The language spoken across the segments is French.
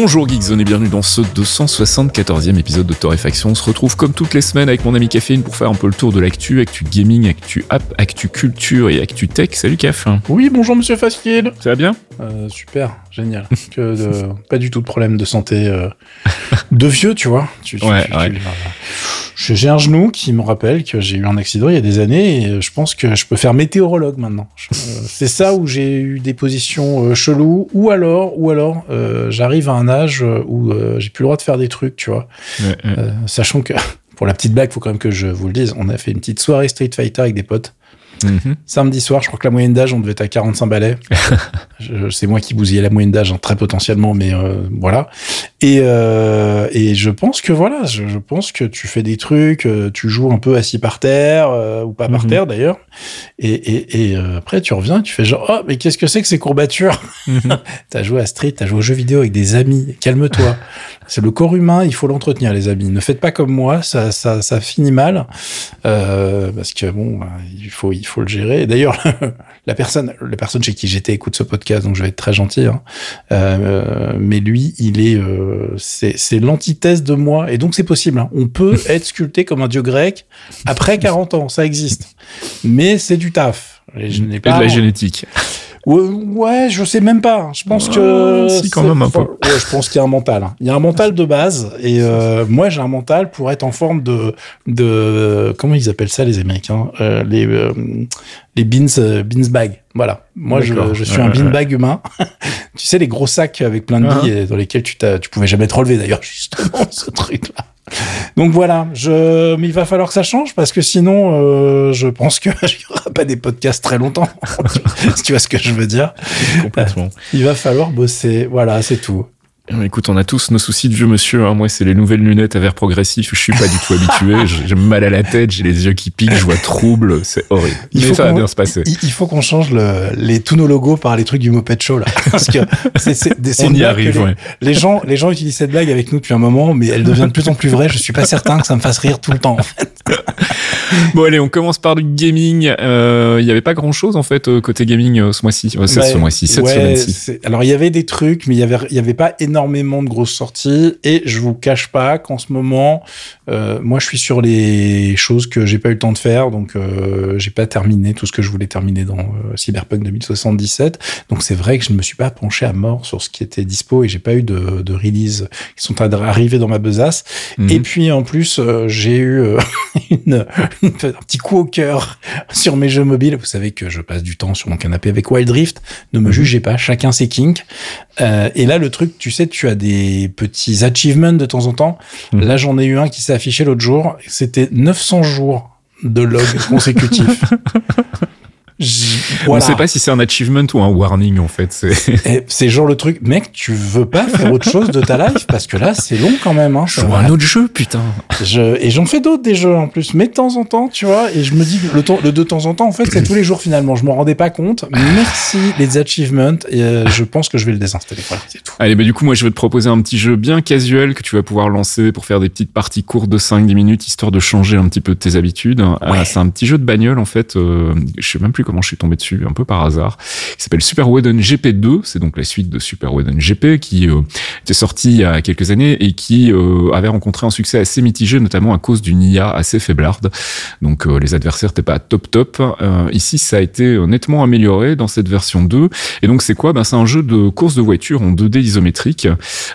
Bonjour Geekzone et bienvenue dans ce 274e épisode de Torréfaction. On se retrouve comme toutes les semaines avec mon ami Caféine pour faire un peu le tour de l'actu, actu gaming, actu app, actu culture et actu tech. Salut Caf. Oui, bonjour Monsieur Fasquier. Ça va bien? Euh, Super, génial. que de, pas du tout de problème de santé euh, de vieux, tu vois. Tu, tu, Ouais, tu- ouais. tu- j'ai un genou qui me rappelle que j'ai eu un accident il y a des années et je pense que je peux faire météorologue maintenant. Euh, C'est ça où j'ai eu des positions euh, cheloues ou alors, ou alors euh, j'arrive à un âge euh, où euh, j'ai plus le droit de faire des trucs, tu vois. Ouais. Euh, sachant que, pour la petite blague, faut quand même que je vous le dise, on a fait une petite soirée Street Fighter avec des potes. Mhm. Samedi soir, je crois que la moyenne d'âge, on devait être à 45 balais. C'est moi qui bousillais la moyenne d'âge, hein, très potentiellement, mais euh, voilà. Et, euh, et je pense que voilà, je, je pense que tu fais des trucs, euh, tu joues un peu assis par terre, euh, ou pas par Mhm. terre d'ailleurs. Et, et, et euh, après, tu reviens, tu fais genre, oh, mais qu'est-ce que c'est que ces courbatures? Mhm. T'as joué à Street, t'as joué aux jeux vidéo avec des amis, calme-toi. C'est le corps humain, il faut l'entretenir, les amis. Ne faites pas comme moi, ça, ça, ça finit mal. Euh, parce que bon, bah, il faut, il faut le gérer. Et D'ailleurs, la personne, la personne chez qui j'étais écoute ce podcast, donc je vais être très gentil. Hein. Euh, mais lui, il est, euh, c'est, l'antithèse de moi, et donc c'est possible. hein. On peut être sculpté comme un dieu grec après 40 ans, ça existe. Mais c'est du taf. Et je n'ai Et pas de la génétique. Ouais, je sais même pas. Je pense que Ah, si, quand même un peu. Ouais, je pense qu'il y a un mental. hein. Il y a un mental de base, et euh, moi j'ai un mental pour être en forme de de comment ils appellent ça les Américains, Euh, les euh, les beans euh, beans bag. Voilà. Moi je, suis un bean bag humain. tu sais les gros sacs avec plein de Ah. billes dans lesquels tu t'as- tu pouvais jamais te relever d'ailleurs justement ce truc là. Donc voilà, je, mais il va falloir que ça change parce que sinon, euh, je pense que il y aura pas des podcasts très longtemps. si tu vois ce que je veux dire? Complètement. Il va falloir bosser. Voilà, c'est tout. Euh, Écoute, on a tous nos soucis de vieux monsieur. hein. Moi, c'est les nouvelles lunettes à verre progressif. Je suis pas du tout habitué. J'ai mal à la tête, j'ai les yeux qui piquent, je vois trouble. C'est horrible. Il Mais faut ça va qu'on- bien se passer. Il, il faut qu'on change le, les, tous nos logos par les trucs du Moped Show, là. Parce que c'est On y arrive, les, ouais. les gens, les gens utilisent cette blague avec nous depuis un moment, mais elle devient de plus en plus vraie. Je suis pas certain que ça me fasse rire tout le temps. en fait. Bon, allez, on commence par du gaming. Euh, Il y avait pas grand chose, en fait, euh, côté gaming euh, ce mois-ci. Euh, cette Ouais, ce mois-ci, cette ouais, semaine-ci. Alors, il y avait des trucs, mais il y avait, il y avait pas énormément de grosses sorties. Et je vous cache pas qu'en ce moment, euh, moi, je suis sur les choses que j'ai pas eu le temps de faire. Donc, euh, j'ai pas terminé tout ce que je voulais terminer dans euh, Cyberpunk 2077. Donc, c'est vrai que je ne me suis pas penché à mort sur ce qui était dispo et j'ai pas eu de, de release qui sont arrivés dans ma besace. Mhm. Et puis, en plus, euh, j'ai eu une, une- un petit coup au cœur sur mes jeux mobiles. Vous savez que je passe du temps sur mon canapé avec Wild Rift. Ne me Mhm. jugez pas, chacun ses kinks. Et là, le truc, tu sais, tu as des petits achievements de temps en temps. Mhm. Là, j'en ai eu un qui s'est affiché l'autre jour. C'était 900 jours de log consécutifs. J- On voilà. sait pas si c'est un achievement ou un warning, en fait. C'est Et C'est genre le truc, mec, tu veux pas faire autre chose de ta life? Parce que là, c'est long quand même. Hein, va. à un autre jeu, putain. Je, et j'en fais d'autres des jeux en plus, mais de temps en temps, tu vois, et je me dis le, temps, le de temps en temps, en fait, c'est tous les jours finalement. Je m'en rendais pas compte. Merci les achievements, et euh, je pense que je vais le désinstaller. Voilà, c'est tout. Allez, bah du coup, moi, je vais te proposer un petit jeu bien casuel que tu vas pouvoir lancer pour faire des petites parties courtes de 5-10 minutes, histoire de changer un petit peu tes habitudes. Euh, c'est un petit jeu de bagnole, en fait. euh, je sais même plus comment je suis tombé dessus, un peu par hasard. Qui s'appelle Super Weden GP2. C'est donc la suite de Super Weden GP qui euh, était sorti il y a quelques années et qui euh, avait rencontré un succès assez mitigé, notamment à cause d'une IA assez faiblarde. Donc, euh, les adversaires n'étaient pas top top. Ici, ça a été nettement amélioré dans cette version 2. Et donc, c'est quoi? Ben, C'est un jeu de course de voiture en 2D isométrique.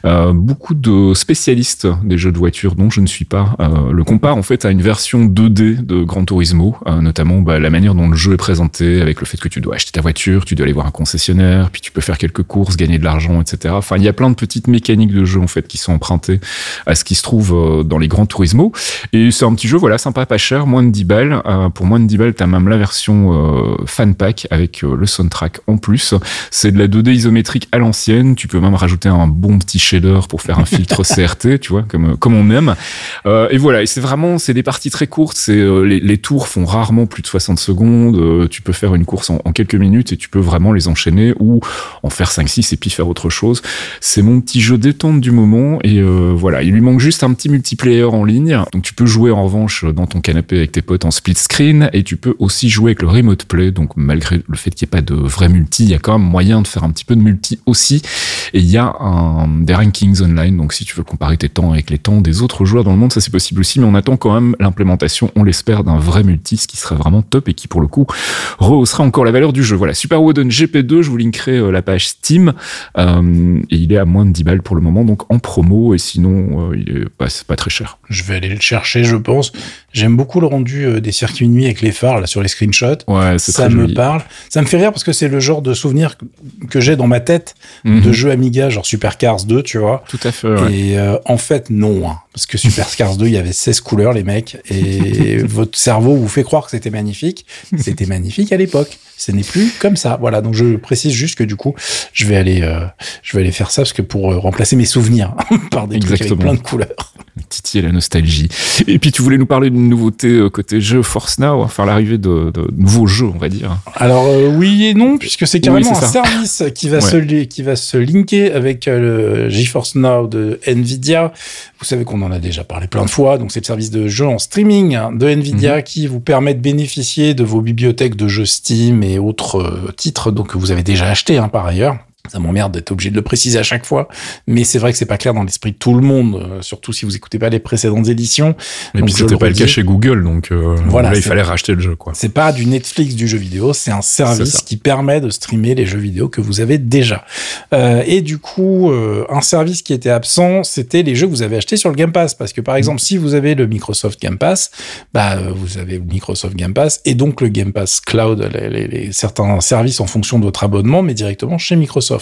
Beaucoup de spécialistes des jeux de voiture, dont je ne suis pas, le comparent en fait à une version 2D de Gran Turismo, notamment bah, la manière dont le jeu est présenté, avec le fait que tu dois acheter ta voiture, tu dois aller voir un concessionnaire, puis tu peux faire quelques courses, gagner de l'argent, etc. Enfin, il y a plein de petites mécaniques de jeu en fait qui sont empruntées à ce qui se trouve euh, dans les grands Turismo. Et c'est un petit jeu, voilà, sympa, pas cher, moins de 10 balles. Euh, pour moins de 10 balles, t'as même la version euh, fan pack avec le soundtrack en plus. C'est de la 2D isométrique à l'ancienne. Tu peux même rajouter un bon petit shader pour faire un filtre CRT, tu vois, comme comme on aime. et voilà, et c'est vraiment, c'est des parties très courtes. C'est les, les, tours font rarement plus de 60 secondes. tu peux faire une course en, quelques minutes et tu peux vraiment les enchaîner ou en faire 5-6 et puis faire autre chose. C'est mon petit jeu détente du moment et voilà, il lui manque juste un petit multiplayer en ligne. Donc tu peux jouer en revanche dans ton canapé avec tes potes en split screen et tu peux aussi jouer avec le remote play. Donc malgré le fait qu'il n'y ait pas de vrai multi, il y a quand même moyen de faire un petit peu de multi aussi. Et il y a des rankings online. Donc si tu veux comparer tes temps avec les temps des autres joueurs dans le monde, ça c'est possible aussi. Mais on attend quand même l'implémentation, on l'espère, d'un vrai multi, ce qui serait vraiment top et qui pour le coup rehausserait encore la valeur du jeu. Voilà, Super Wooden GP2, je vous linkerai euh, la page Steam. Euh, et il est à moins de 10 balles pour le moment, donc en promo. Et sinon, euh, il est pas très cher. Je vais aller le chercher, je pense. J'aime beaucoup le rendu euh, des circuits nuit avec les phares là sur les screenshots. Ouais, c'est ça me parle. Ça me fait rire parce que c'est le genre de souvenir que j'ai dans ma tête de Mhm. jeux Amiga, genre Super Cars 2, tu vois. Tout à fait. ouais. Et euh, en fait, non. hein. parce que Super Cars 2, il y avait 16 couleurs, les mecs. Et votre cerveau vous fait croire que c'était magnifique. C'était magnifique à l'époque. Ce n'est plus comme ça. Voilà. Donc je précise juste que du coup, je vais aller, euh, je vais aller faire ça parce que pour euh, remplacer mes souvenirs par des trucs avec Exactement. plein de couleurs. titiller la nostalgie. Et puis tu voulais nous parler d'une nouveauté euh, côté jeu Force Now, enfin l'arrivée de, de nouveaux jeux, on va dire. Alors euh, oui et non puisque c'est carrément Oui, un ça. service qui va Ouais. se qui va se linker avec euh, le GeForce Now de Nvidia. Vous savez qu'on en a déjà parlé plein de fois. Donc c'est le service de jeu en streaming hein, de Nvidia Mhm. qui vous permet de bénéficier de vos bibliothèques de jeux Steam et autres euh, titres donc que vous avez déjà achetés hein, par ailleurs. Ça m'emmerde d'être obligé de le préciser à chaque fois, mais c'est vrai que c'est pas clair dans l'esprit de tout le monde, euh, surtout si vous écoutez pas les précédentes éditions. Et Donc, puis c'était pas le cas chez Google, donc euh, Voilà, là il fallait racheter le jeu, quoi. C'est pas du Netflix du jeu vidéo, c'est un service qui permet de streamer les jeux vidéo que vous avez déjà. Euh, et du coup, euh, un service qui était absent, c'était les jeux que vous avez achetés sur le Game Pass. Parce que par exemple, si vous avez le Microsoft Game Pass, bah euh, vous avez le Microsoft Game Pass et donc le Game Pass Cloud, les, les- les- certains services en fonction de votre abonnement, mais directement chez Microsoft,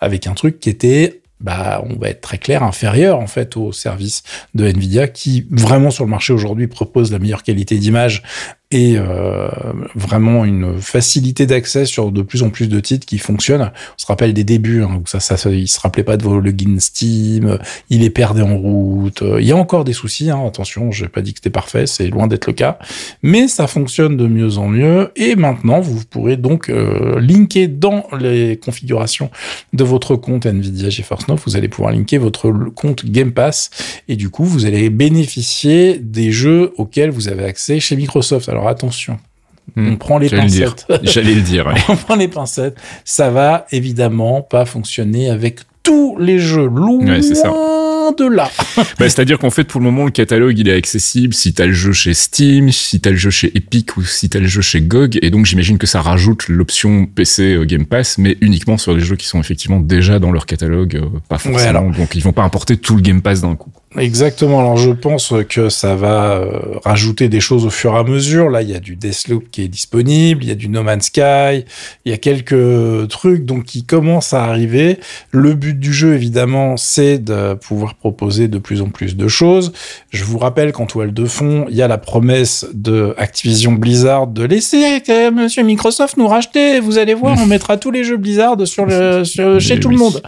avec un truc qui était bah, on va être très clair, inférieur en fait au service de Nvidia qui vraiment sur le marché aujourd'hui propose la meilleure qualité d'image et euh, vraiment une facilité d'accès sur de plus en plus de titres qui fonctionnent. On se rappelle des débuts hein, où ça, ça, il se rappelait pas de vos logins Steam, il est perdé en route. Euh, Il y a encore des soucis, hein, attention, j'ai pas dit que c'était parfait, c'est loin d'être le cas, mais ça fonctionne de mieux en mieux. Et maintenant, vous pourrez donc euh, linker dans les configurations de votre compte Nvidia GeForce Now, vous allez pouvoir linker votre compte Game Pass et du coup, vous allez bénéficier des jeux auxquels vous avez accès chez Microsoft. Attention, Hmm. on prend les le pincettes. J'allais le dire. ouais. on prend les pincettes. Ça va évidemment pas fonctionner avec tous les jeux. Loin Ouais, c'est ça. de là. Bah, C'est-à-dire qu'en fait, pour le moment, le catalogue, il est accessible si t'as le jeu chez Steam, si t'as le jeu chez Epic ou si t'as le jeu chez GOG. Et donc, j'imagine que ça rajoute l'option PC euh, Game Pass, mais uniquement sur des jeux qui sont effectivement déjà dans leur catalogue, euh, pas forcément. alors. Donc, ils vont pas importer tout le Game Pass d'un coup. Exactement. Alors je pense que ça va euh, rajouter des choses au fur et à mesure. Là, il y a du Deathloop qui est disponible, il y a du No Man's Sky, il y a quelques trucs donc qui commencent à arriver. Le but du jeu, évidemment, c'est de pouvoir proposer de plus en plus de choses. Je vous rappelle qu'en toile de fond, il y a la promesse de Activision Blizzard de laisser euh, Monsieur Microsoft nous racheter. Vous allez voir, on mettra tous les jeux Blizzard sur le sur- chez tout oui. le monde.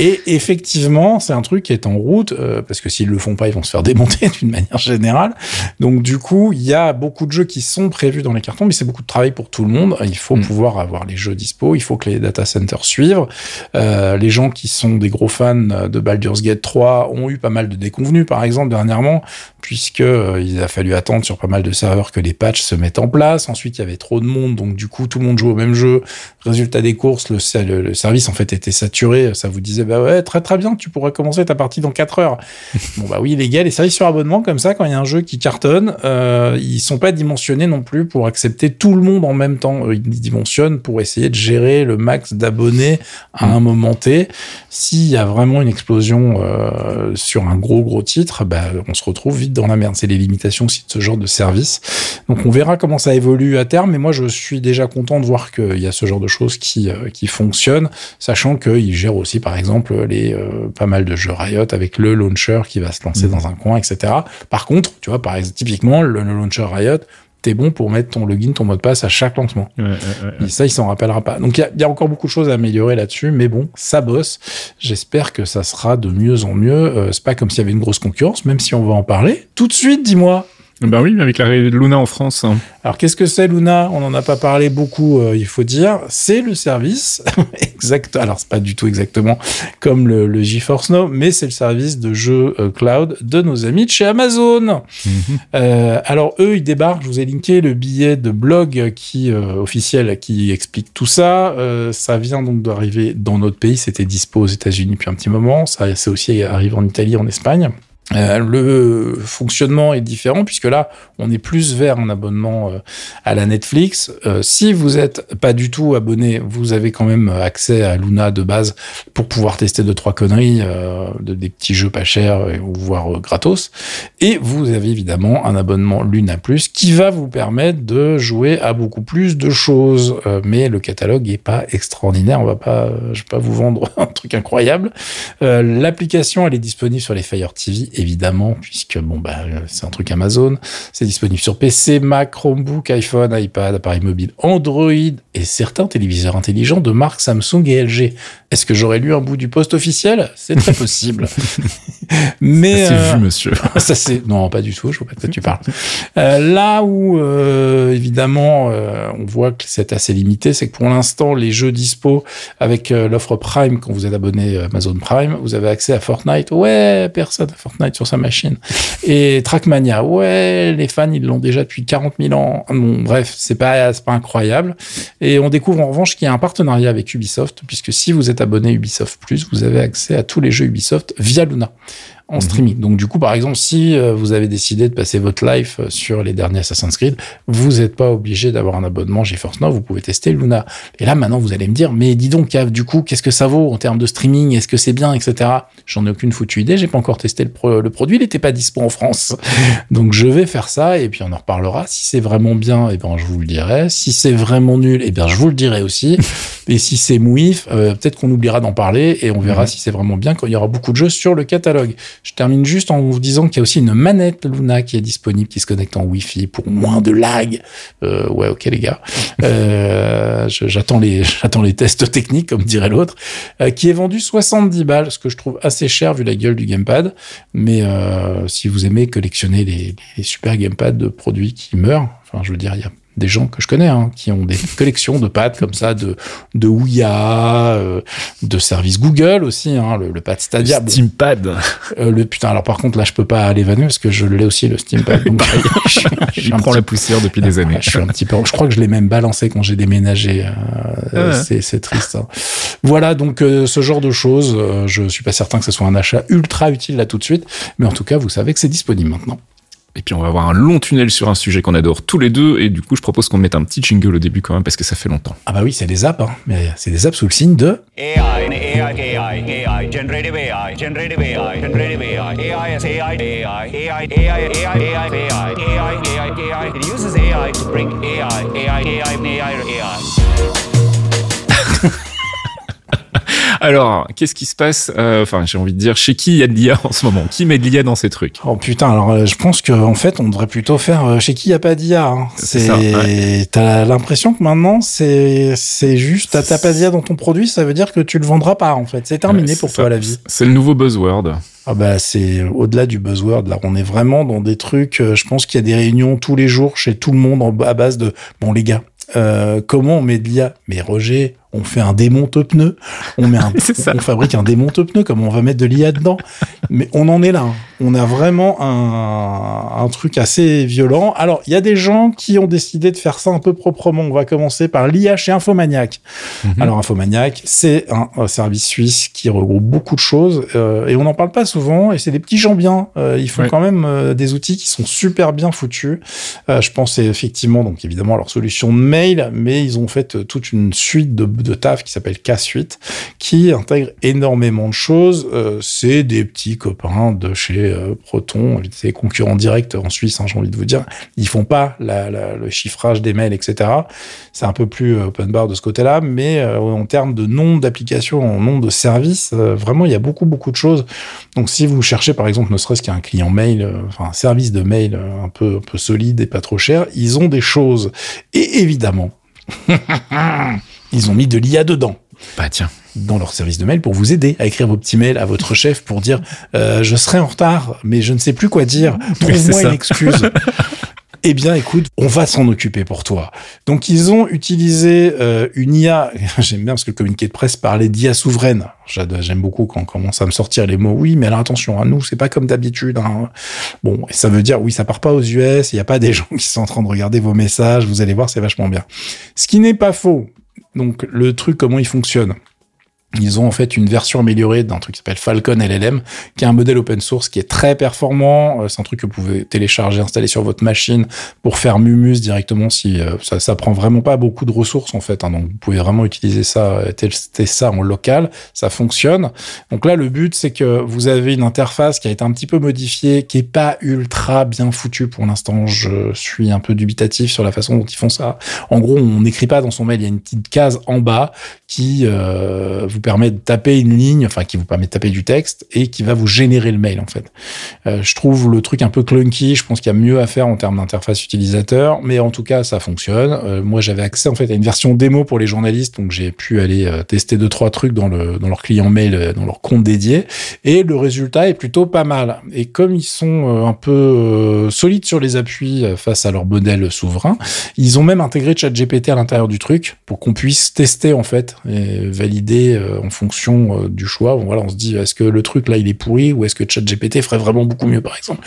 Et effectivement, c'est un truc qui est en route, euh, parce que s'ils le font pas, ils vont se faire démonter d'une manière générale. Donc du coup, il y a beaucoup de jeux qui sont prévus dans les cartons, mais c'est beaucoup de travail pour tout le monde. Il faut Mm. pouvoir avoir les jeux dispo, il faut que les data centers suivent. Euh, les gens qui sont des gros fans de Baldur's Gate 3 ont eu pas mal de déconvenus, par exemple, dernièrement, puisque euh, il a fallu attendre sur pas mal de serveurs que les patchs se mettent en place. Ensuite, il y avait trop de monde, donc du coup, tout le monde joue au même jeu. Résultat des courses, le, le- le service en fait était saturé. Ça vous disait bah ouais, très très bien, tu pourrais commencer ta partie dans 4 heures. Bon bah oui, les gars, les services sur abonnement comme ça, quand il y a un jeu qui cartonne, euh, ils sont pas dimensionnés non plus pour accepter tout le monde en même temps. Ils dimensionnent pour essayer de gérer le max d'abonnés à un moment T. S'il y a vraiment une explosion euh, sur un gros gros titre, bah, on se retrouve vite dans la merde. C'est les limitations aussi de ce genre de service. Donc on verra comment ça évolue à terme, mais moi je suis déjà content de voir qu'il y a ce genre de choses qui, euh, qui fonctionnent, sachant qu'ils gèrent aussi par exemple les euh, pas mal de jeux Riot avec le launcher qui va se lancer dans un coin, etc. Par contre, tu vois, par exemple, typiquement, le, le launcher Riot, t'es bon pour mettre ton login, ton mot de passe à chaque lancement. Ouais, ouais, ouais. Et ça, il s'en rappellera pas. Donc, il y a, il y a encore beaucoup de choses à améliorer là-dessus, mais bon, ça bosse. J'espère que ça sera de mieux en mieux. Euh, c'est pas comme s'il y avait une grosse concurrence, même si on va en parler. Tout de suite, dis-moi. Ben oui, avec l'arrivée de Luna en France. hein. Alors, qu'est-ce que c'est Luna? On n'en a pas parlé beaucoup, euh, il faut dire. C'est le service, exact. Alors, c'est pas du tout exactement comme le, le GeForce Now, mais c'est le service de jeu euh, cloud de nos amis de chez Amazon. Euh, alors eux, ils débarquent. Je vous ai linké le billet de blog qui officiel qui explique tout ça. Ça vient donc d'arriver dans notre pays. C'était dispo aux États-Unis depuis un petit moment. Ça, c'est aussi arrivé en Italie, en Espagne. Euh, le fonctionnement est différent puisque là, on est plus vers un abonnement euh, à la Netflix. Euh, si vous êtes pas du tout abonné, vous avez quand même accès à Luna de base pour pouvoir tester deux trois conneries, de, des petits jeux pas chers ou voire gratos. Et vous avez évidemment un abonnement Luna Plus qui va vous permettre de jouer à beaucoup plus de choses. Mais le catalogue est pas extraordinaire. On va pas, je vais pas vous vendre un truc incroyable. L'application, elle est disponible sur les Fire TV, évidemment, puisque bon bah c'est un truc Amazon. C'est disponible sur PC, Mac, Chromebook, iPhone, iPad, appareil mobile, Android et certains téléviseurs intelligents de marque Samsung et LG. Est-ce que j'aurais lu un bout du post officiel? C'est très possible. Mais C'est euh, vu, monsieur. ça c'est non pas du tout je vois pas de quoi tu parles. Euh, là où euh, évidemment euh, on voit que c'est assez limité c'est que pour l'instant les jeux dispo avec euh, l'offre Prime quand vous êtes abonné à Amazon Prime vous avez accès à Fortnite. Ouais personne a Fortnite sur sa machine. Et Trackmania. Ouais les fans ils l'ont déjà depuis 40 000 ans. Bon bref c'est pas c'est pas incroyable. Et on découvre en revanche qu'il y a un partenariat avec Ubisoft puisque si vous êtes abonné Ubisoft Plus vous avez accès à tous les jeux Ubisoft via Luna en streaming. Donc du coup, par exemple, si euh, vous avez décidé de passer votre life euh, sur les derniers Assassin's Creed, vous n'êtes pas obligé d'avoir un abonnement GeForce Now, vous pouvez tester Luna. Et là, maintenant, vous allez me dire, mais dis donc, du coup, qu'est-ce que ça vaut en termes de streaming? Est-ce que c'est bien, etc. J'en ai aucune foutue idée, j'ai pas encore testé le, pro- le produit, il n'était pas dispo en France. Donc je vais faire ça et puis on en reparlera. Si c'est vraiment bien, eh ben je vous le dirai. Si c'est vraiment nul, eh bien je vous le dirai aussi. Et si c'est mouif, euh, peut-être qu'on oubliera d'en parler et on verra Mhm. si c'est vraiment bien quand il y aura beaucoup de jeux sur le catalogue. Je termine juste en vous disant qu'il y a aussi une manette Luna qui est disponible, qui se connecte en Wi-Fi pour moins de lag. Euh, ouais, ok les gars. Euh, j'attends les, j'attends les tests techniques, comme dirait l'autre, euh, qui est vendu 70 balles, ce que je trouve assez cher vu la gueule du gamepad. Mais euh, si vous aimez collectionner les, les super gamepads de produits qui meurent, enfin, je veux dire, il y a des gens que je connais hein, qui ont des collections de pads comme ça, de de Ouya, euh, de services Google aussi, hein, le, le pad Stadia. Bon, Steampad. euh, le putain, alors par contre là, je peux pas l'évanouir parce que je l'ai aussi le Steampad. Donc, je, suis- je suis Il un prend petit la poussière depuis des années. je suis un petit peu. Je crois que je l'ai même balancé quand j'ai déménagé. euh, Ah ouais. c'est, triste. hein. Voilà donc ce genre de choses. je suis pas certain que ce soit un achat ultra utile là tout de suite, mais en tout cas vous savez que c'est disponible maintenant. Et puis on va avoir un long tunnel sur un sujet qu'on adore tous les deux. Et du coup, je propose qu'on mette un petit jingle au début quand même parce que ça fait longtemps. Ah bah oui, c'est des apps, hein, mais c'est des apps sous le signe de. AI, AI, AI, AI, generative AI, generative AI, generative AI, AI AI, AI, AI, AI, AI, AI, AI, AI, AI, AI. It uses AI to bring AI, AI, AI, AI, AI. Alors, qu'est-ce qui se passe euh, Enfin, j'ai envie de dire, chez qui il y a de l'IA en ce moment? Qui met de l'IA dans ces trucs? Oh putain, alors euh, je pense que en fait on devrait plutôt faire euh, chez qui il y a pas d'IA. Hein. C'est ça, ouais. t'as l'impression que maintenant c'est c'est juste t'as pas d'IA dans ton produit, ça veut dire que tu le vendras pas en fait. C'est terminé Ouais, pour c'est toi ça. la vie. C'est le nouveau buzzword. Ah bah c'est au-delà du buzzword là, on est vraiment dans des trucs. euh, je pense qu'il y a des réunions tous les jours chez tout le monde en- à base de bon les gars, euh, comment on met de l'IA Mais Roger, on fait un démonte-pneu, on met un, C'est ça. on fabrique un démonte-pneu comme on va mettre de l'IA dedans. Mais on en est là. hein. On a vraiment un, un truc assez violent. Alors, il y a des gens qui ont décidé de faire ça un peu proprement. On va commencer par l'IA chez Infomaniac. Mhm. Alors, Infomaniac, c'est un, un service suisse qui regroupe beaucoup de choses euh, et on n'en parle pas souvent. Et c'est des petits gens bien. Euh, ils font Ouais. quand même euh, des outils qui sont super bien foutus. Je pense effectivement, donc évidemment, à leur solution de mail, mais ils ont fait toute une suite de, de taf qui s'appelle K-Suite, qui intègre énormément de choses. Euh, c'est des petits copains de chez euh, Proton, c'est des concurrents directs en Suisse, hein, j'ai envie de vous dire. Ils font pas le chiffrage des mails, etc. C'est un peu plus euh, open bar de ce côté-là, mais euh, en termes de nombre d'applications, en nombre de services, euh, vraiment, il y a beaucoup, beaucoup de choses. Donc, si vous cherchez, par exemple, ne serait-ce qu'un client mail, euh, enfin, un service de mail euh, un peu, un peu solide et pas trop cher, ils ont des choses. Et évidemment, ils ont mis de l'IA dedans Bah tiens. dans leur service de mail pour vous aider à écrire vos petits mails à votre chef pour dire euh, je serai en retard mais je ne sais plus quoi dire trouve-moi une excuse Eh bien, écoute, on va s'en occuper pour toi. Donc, ils ont utilisé euh, une IA. J'aime bien parce que le communiqué de presse parlait d'IA souveraine. J'aime beaucoup quand on commence à me sortir les mots. Oui, mais alors attention, à nous, c'est pas comme d'habitude. hein. Bon, et ça veut dire, oui, ça part pas aux US. Il n'y a pas des gens qui sont en train de regarder vos messages. Vous allez voir, c'est vachement bien. Ce qui n'est pas faux. Donc, le truc, comment il fonctionne ils ont en fait une version améliorée d'un truc qui s'appelle Falcon LLM, qui est un modèle open source qui est très performant. Euh, C'est un truc que vous pouvez télécharger, installer sur votre machine pour faire Mumus directement. Si euh, ça, ça prend vraiment pas beaucoup de ressources en fait, hein. donc vous pouvez vraiment utiliser ça, euh, tester ça en local, ça fonctionne. Donc là, le but c'est que vous avez une interface qui a été un petit peu modifiée, qui est pas ultra bien foutue pour l'instant. Je suis un peu dubitatif sur la façon dont ils font ça. En gros, on n'écrit pas dans son mail, il y a une petite case en bas qui euh, vous permet de taper une ligne, enfin qui vous permet de taper du texte et qui va vous générer le mail en fait. Euh, je trouve le truc un peu clunky, je pense qu'il y a mieux à faire en termes d'interface utilisateur, mais en tout cas ça fonctionne. Euh, moi j'avais accès en fait à une version démo pour les journalistes, donc j'ai pu aller euh, tester deux trois trucs dans le dans leur client mail, dans leur compte dédié, et le résultat est plutôt pas mal. Et comme ils sont un peu solides sur les appuis face à leur modèle souverain, ils ont même intégré ChatGPT à l'intérieur du truc pour qu'on puisse tester en fait et valider en fonction euh, du choix. Voilà, on se dit est-ce que le truc là il est pourri ou est-ce que ChatGPT ferait vraiment beaucoup mieux par exemple?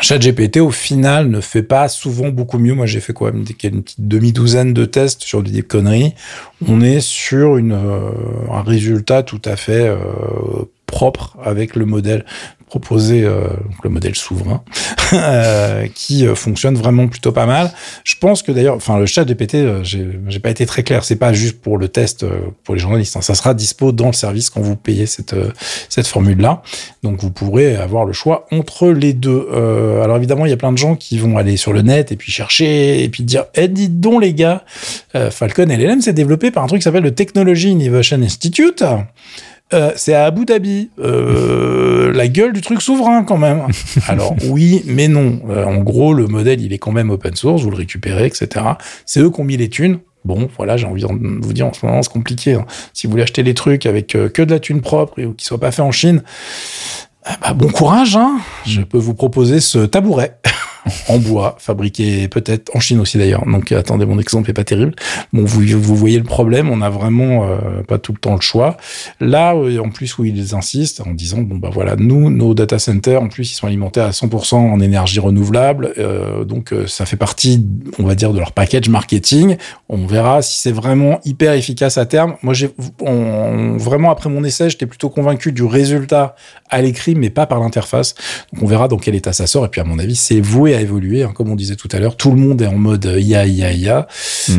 ChatGPT au final ne fait pas souvent beaucoup mieux. Moi j'ai fait quoi? Une demi-douzaine de tests sur des conneries. On est sur euh, un résultat tout à fait euh, propre avec le modèle proposé, euh, le modèle souverain, euh, qui euh, fonctionne vraiment plutôt pas mal. Je pense que d'ailleurs, enfin le chat GPT, euh, j'ai pas été très clair. C'est pas juste pour le test pour les journalistes. hein. Ça sera dispo dans le service quand vous payez cette cette formule là. Donc vous pourrez avoir le choix entre les deux. Alors évidemment, il y a plein de gens qui vont aller sur le net et puis chercher et puis dire, eh dites donc les gars, Falcon LLM s'est développé par un truc qui s'appelle le Technology Innovation Institute. Euh, c'est à Abu Dhabi. Euh, la gueule du truc souverain quand même. Alors oui, mais non. Euh, en gros, le modèle, il est quand même open source, vous le récupérez, etc. C'est eux qui ont mis les thunes. Bon, voilà, j'ai envie de vous dire en ce moment, c'est compliqué. hein. Si vous voulez acheter les trucs avec euh, que de la thune propre et qui soient pas faits en Chine, ah bah, bon courage. Hein. Je peux vous proposer ce tabouret en bois, fabriqué peut-être en Chine aussi d'ailleurs. Donc attendez, mon exemple est pas terrible. Bon, vous, vous voyez le problème, on a vraiment euh, pas tout le temps le choix. Là, euh, en plus où ils insistent en disant bon bah voilà, nous nos data centers en plus ils sont alimentés à 100% en énergie renouvelable, euh, donc ça fait partie, on va dire, de leur package marketing. On verra si c'est vraiment hyper efficace à terme. Moi, j'ai vraiment après mon essai, j'étais plutôt convaincu du résultat à l'écrit, mais pas par l'interface. Donc on verra dans quel état ça sort. Et puis à mon avis, c'est voué à évoluer. hein. Comme on disait tout à l'heure, tout le monde est en mode IA, IA, IA.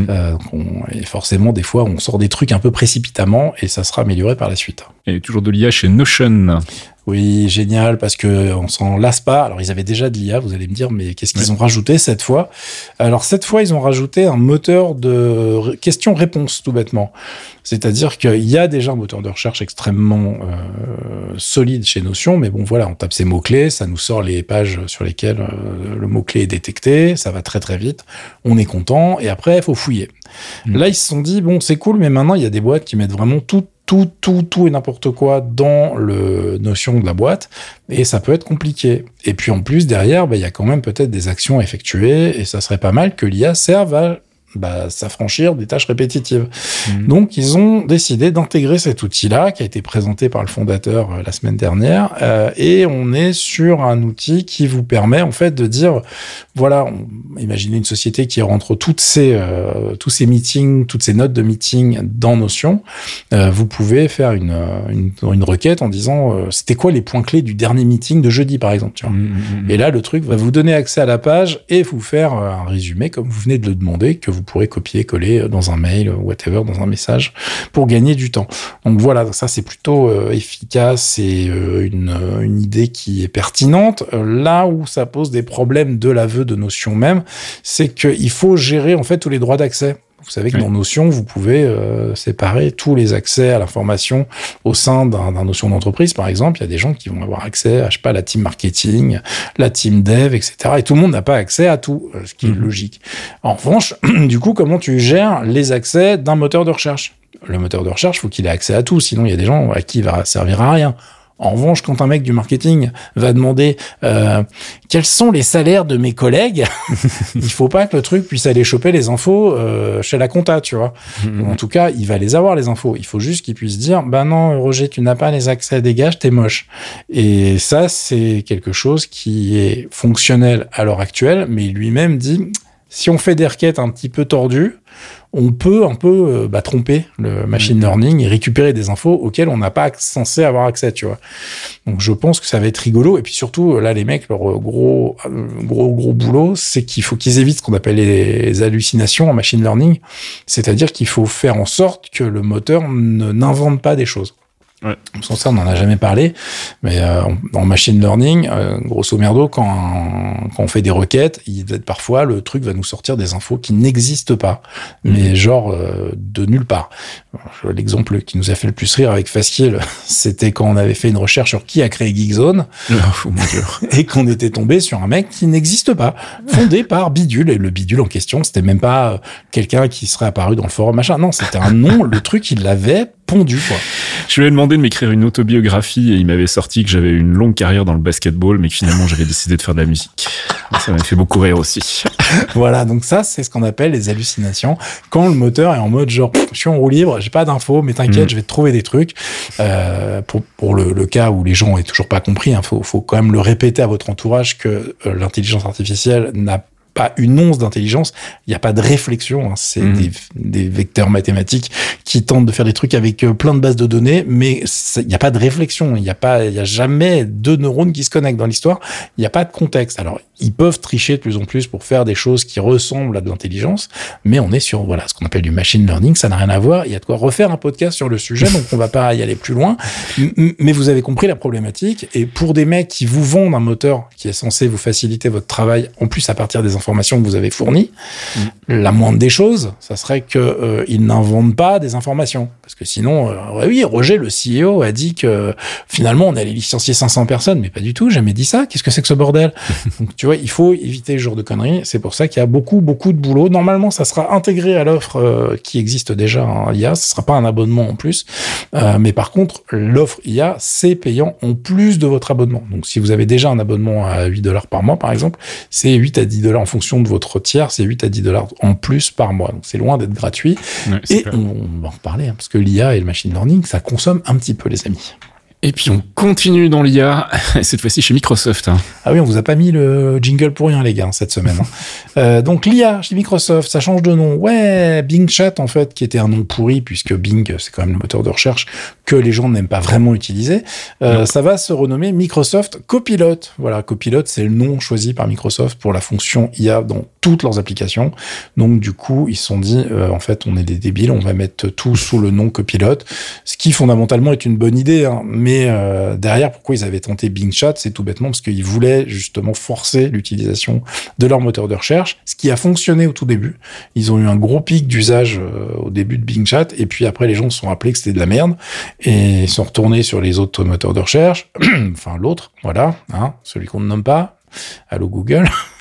Euh, on- et forcément, des fois, on sort des trucs un peu précipitamment et ça sera amélioré par la suite. Et toujours de l'IA chez Notion. Oui, génial, parce que on s'en lasse pas. Alors, ils avaient déjà de l'IA, vous allez me dire, mais qu'est-ce qu'ils ont rajouté cette fois? Alors, cette fois, ils ont rajouté un moteur de ré- questions-réponses, tout bêtement. C'est-à-dire qu'il y a déjà un moteur de recherche extrêmement euh, solide chez Notion, mais bon, voilà, on tape ces mots-clés, ça nous sort les pages sur lesquelles euh, le mot-clé est détecté, ça va très très vite, on est content, et après, il faut fouiller. Mm. Là, ils se sont dit, bon, c'est cool, mais maintenant, il y a des boîtes qui mettent vraiment tout tout, tout, tout et n'importe quoi dans le notion de la boîte, et ça peut être compliqué. Et puis en plus, derrière, bah, il y a quand même peut-être des actions à effectuer, et ça serait pas mal que l'IA serve à bah, s'affranchir des tâches répétitives. Mhm. Donc, ils ont décidé d'intégrer cet outil-là, qui a été présenté par le fondateur euh, la semaine dernière, euh, et on est sur un outil qui vous permet en fait de dire, voilà, on- imaginez une société qui rentre toutes ces, euh, tous ces meetings, toutes ces notes de meeting dans Notion. Euh, vous pouvez faire une, euh, une, une requête en disant, euh, c'était quoi les points clés du dernier meeting de jeudi, par exemple. Tu vois. Mhm, mhm. Et là, le truc va vous donner accès à la page et vous faire un résumé comme vous venez de le demander, que vous pourrez copier-coller euh, dans un mail, ou whatever, dans un message, pour gagner du temps. Donc voilà, ça c'est plutôt euh, efficace euh, une, euh, une idée qui est pertinente. Euh, Là où ça pose des problèmes de l'aveu de Notion même, c'est qu'il faut gérer en fait tous les droits d'accès. Vous savez que Oui. dans Notion, vous pouvez euh, séparer tous les accès à l'information au sein d'un Notion d'entreprise, par exemple. Il y a des gens qui vont avoir accès à, je sais pas, la team marketing, la team dev, etc. Et tout le monde n'a pas accès à tout, euh, ce qui est Mhm. logique. En revanche, du coup, comment tu gères les accès d'un moteur de recherche? Le moteur de recherche, faut qu'il ait accès à tout, sinon il y a des gens à qui il va servir à rien. En revanche, quand un mec du marketing va demander euh, quels sont les salaires de mes collègues, il faut pas que le truc puisse aller choper les infos euh, chez la compta, tu vois. Mhm. En tout cas, il va les avoir les infos. Il faut juste qu'il puisse dire, bah non, Roger, tu n'as pas les accès, dégage, t'es moche. Et ça, c'est quelque chose qui est fonctionnel à l'heure actuelle, mais lui-même dit, si on fait des requêtes un petit peu tordues, on peut un peu euh, bah, tromper le machine learning et récupérer des infos auxquelles on n'a pas censé avoir accès, tu vois. Donc je pense que ça va être rigolo. Et puis surtout, là, les mecs, leur gros, euh, gros, gros boulot, c'est qu'il faut qu'ils évitent ce qu'on appelle les hallucinations en machine learning. C'est-à-dire qu'il faut faire en sorte que le moteur ne n'invente pas des choses. Ouais. Sans ça, on n'en a jamais parlé, mais euh, en, machine learning, euh, grosso merdo, quand, quand on fait des requêtes, il, parfois le truc va nous sortir des infos qui n'existent pas, mais genre euh, de nulle part. L'exemple qui nous a fait le plus rire avec Fastkill, c'était quand on avait fait une recherche sur qui a créé Geekzone Oh, Dieu. et qu'on était tombé sur un mec qui n'existe pas, fondé par Bidule. Et le Bidule en question, c'était même pas euh, quelqu'un qui serait apparu dans le forum, machin. Non, c'était un nom, le truc, il l'avait pondu, quoi. Je lui ai demandé de m'écrire une autobiographie et il m'avait sorti que j'avais une longue carrière dans le basketball, mais que finalement j'avais décidé de faire de la musique. Ça m'a fait beaucoup rire aussi. Voilà, donc ça, c'est ce qu'on appelle les hallucinations. Quand le moteur est en mode genre, je suis en roue libre, j'ai pas d'infos, mais t'inquiète, Mm. je vais te trouver des trucs. Euh, pour pour le, le cas où les gens n'ont toujours pas compris, il faut, faut quand même le répéter à votre entourage que euh, l'intelligence artificielle n'a pas une once d'intelligence, il n'y a pas de réflexion, hein. c'est Mhm. des, des vecteurs mathématiques qui tentent de faire des trucs avec euh, plein de bases de données, mais il n'y a pas de réflexion, il n'y a pas, il y a jamais deux neurones qui se connectent dans l'histoire, il n'y a pas de contexte. Alors, ils peuvent tricher de plus en plus pour faire des choses qui ressemblent à de l'intelligence, mais on est sur voilà ce qu'on appelle du machine learning, ça n'a rien à voir. Il y a de quoi refaire un podcast sur le sujet, donc on va pas y aller plus loin. Mais vous avez compris la problématique. Et pour des mecs qui vous vendent un moteur qui est censé vous faciliter votre travail, en plus à partir des informations que vous avez fournies, la moindre des choses, ça serait que euh, n'inventent pas des informations, parce que sinon, euh, ouais, oui, Roger, le CEO, a dit que finalement on allait licencier 500 personnes, mais pas du tout, jamais dit ça. Qu'est-ce que c'est que ce bordel Donc tu vois, il faut éviter ce genre de conneries. C'est pour ça qu'il y a beaucoup, beaucoup de boulot. Normalement, ça sera intégré à l'offre euh, qui existe déjà en IA. Ce sera pas un abonnement en plus, Euh, mais par contre, l'offre IA, c'est payant en plus de votre abonnement. Donc si vous avez déjà un abonnement à 8 dollars par mois, par exemple, c'est 8 à 10 dollars en fonction de votre tiers, c'est 8 à 10 dollars en plus par mois. Donc c'est loin d'être gratuit. Ouais, Et on va en reparler, hein, parce que l'IA et le machine learning, ça consomme un petit peu, les amis. Et puis on continue dans l'IA, cette fois-ci chez Microsoft. hein. Ah oui, on vous a pas mis le jingle pour rien, les gars, cette semaine. hein. Euh, donc l'IA chez Microsoft, ça change de nom. Ouais, Bing Chat, en fait, qui était un nom pourri, puisque Bing, c'est quand même le moteur de recherche que les gens n'aiment pas vraiment utiliser. Euh, ça va se renommer Microsoft Copilot. Voilà, Copilot, c'est le nom choisi par Microsoft pour la fonction IA dans toutes leurs applications. Donc du coup, ils se sont dit, euh, en fait, on est des débiles, on va mettre tout sous le nom Copilot, ce qui fondamentalement est une bonne idée. Hein. Mais euh, derrière, pourquoi ils avaient tenté Bing Chat, c'est tout bêtement parce qu'ils voulaient justement forcer l'utilisation de leur moteur de recherche, ce qui a fonctionné au tout début. Ils ont eu un gros pic d'usage euh, au début de Bing Chat, et puis après, les gens se sont rappelés que c'était de la merde, et ils sont retournés sur les autres moteurs de recherche, enfin l'autre, voilà, hein, celui qu'on ne nomme pas. Allô Google.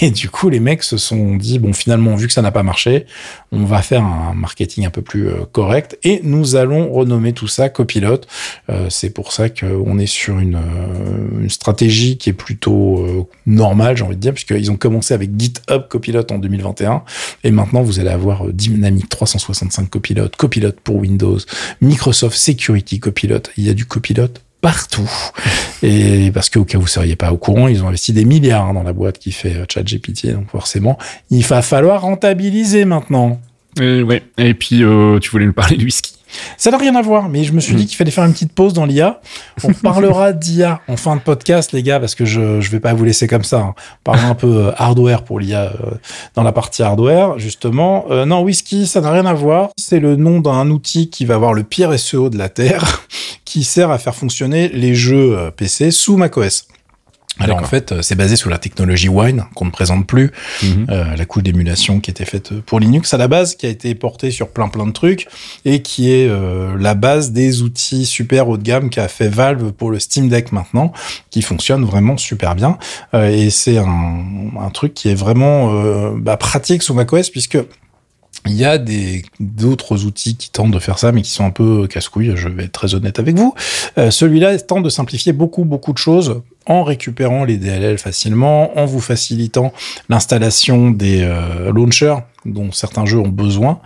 Et du coup, les mecs se sont dit, bon, finalement, vu que ça n'a pas marché, on va faire un marketing un peu plus euh, correct et nous allons renommer tout ça copilote. Euh, c'est pour ça qu'on est sur une, euh, une, stratégie qui est plutôt euh, normale, j'ai envie de dire, puisqu'ils ont commencé avec GitHub Copilot en 2021 et maintenant vous allez avoir Dynamic 365 Copilot, Copilot pour Windows, Microsoft Security Copilot. Il y a du Copilot partout. Et parce qu'au cas où vous seriez pas au courant, ils ont investi des milliards dans la boîte qui fait euh, ChatGPT. Donc forcément, il va falloir rentabiliser maintenant. Euh, ouais. Et puis, euh, tu voulais nous parler du whisky. Ça n'a rien à voir, mais je me suis dit qu'il fallait faire une petite pause dans l'IA. On parlera d'IA en fin de podcast, les gars, parce que je ne vais pas vous laisser comme ça. Hein. Parlons un peu euh, hardware pour l'IA euh, dans la partie hardware, justement. Euh, non, Whisky, ça n'a rien à voir. C'est le nom d'un outil qui va avoir le pire SEO de la Terre, qui sert à faire fonctionner les jeux PC sous macOS. Alors en fait, euh, c'est basé sur la technologie Wine qu'on ne présente plus, Mhm. euh, la couche d'émulation qui était faite pour Linux à la base, qui a été portée sur plein plein de trucs et qui est euh, la base des outils super haut de gamme qu'a fait Valve pour le Steam Deck maintenant, qui fonctionne vraiment super bien. Euh, et c'est un, un truc qui est vraiment euh, bah, pratique sous macOS puisque il y a des d'autres outils qui tentent de faire ça, mais qui sont un peu casse-couilles. Je vais être très honnête avec vous. Euh, Celui-là tente de simplifier beaucoup beaucoup de choses en récupérant les DLL facilement, en vous facilitant l'installation des euh, launchers dont certains jeux ont besoin,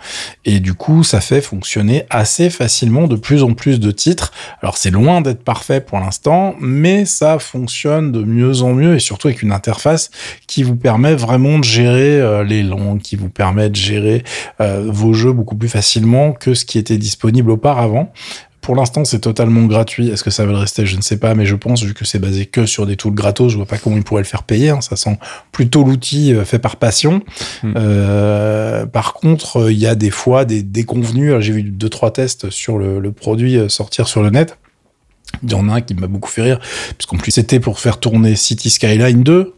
et du coup ça fait fonctionner assez facilement de plus en plus de titres. Alors c'est loin d'être parfait pour l'instant, mais ça fonctionne de mieux en mieux, et surtout avec une interface qui vous permet vraiment de gérer euh, les langues, qui vous permet de gérer euh, vos jeux beaucoup plus facilement que ce qui était disponible auparavant. Pour l'instant, c'est totalement gratuit. Est-ce que ça va le rester? Je ne sais pas, mais je pense, vu que c'est basé que sur des tools gratos, je vois pas comment ils pourraient le faire payer. hein. Ça sent plutôt l'outil euh, fait par passion. Hmm. Euh, par contre, euh, il y a des fois des déconvenus. J'ai vu deux, trois tests sur le, le produit sortir sur le net. Il y en a un qui m'a beaucoup fait rire, puisqu'en plus c'était pour faire tourner City Skyline 2.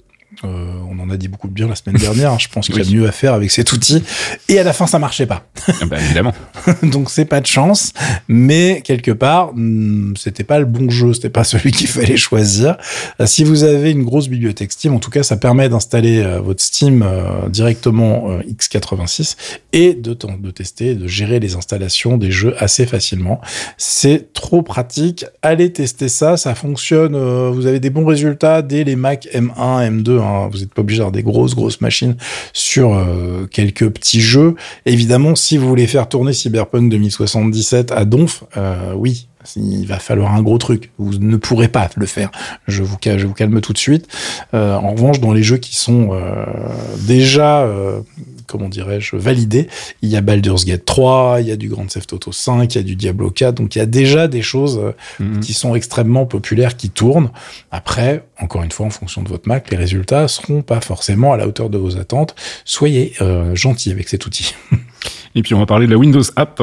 Euh, on en a dit beaucoup de bien la semaine dernière. hein. Je pense qu'il y a mieux à faire avec cet outil. Et à la fin, ça marchait pas. Ah bah, évidemment. Donc c'est pas de chance, mais quelque part, hmm, c'était pas le bon jeu, c'était pas celui qu'il fallait choisir. Euh, Si vous avez une grosse bibliothèque Steam, en tout cas, ça permet d'installer euh, votre Steam directement euh, x86 et de, tester, de gérer les installations des jeux assez facilement. C'est trop pratique. Allez tester ça, ça fonctionne. vous avez des bons résultats dès les Mac M1, M2. hein. Vous n'êtes pas obligé d'avoir des grosses grosses machines sur euh, quelques petits jeux. Évidemment, si vous voulez faire tourner Cyberpunk 2077 à Donf, euh, oui, il va falloir un gros truc. Vous ne pourrez pas le faire. Je vous, calme tout de suite. Euh, en revanche, dans les jeux qui sont déjà, comment dirais-je, validés, il y a Baldur's Gate 3, il y a du Grand Theft Auto 5, il y a du Diablo 4. Donc il y a déjà des choses euh, Mhm. qui sont extrêmement populaires, qui tournent. Après, encore une fois, en fonction de votre Mac, les résultats seront pas forcément à la hauteur de vos attentes. Soyez euh, gentils avec cet outil. Et puis, on va parler de la Windows App.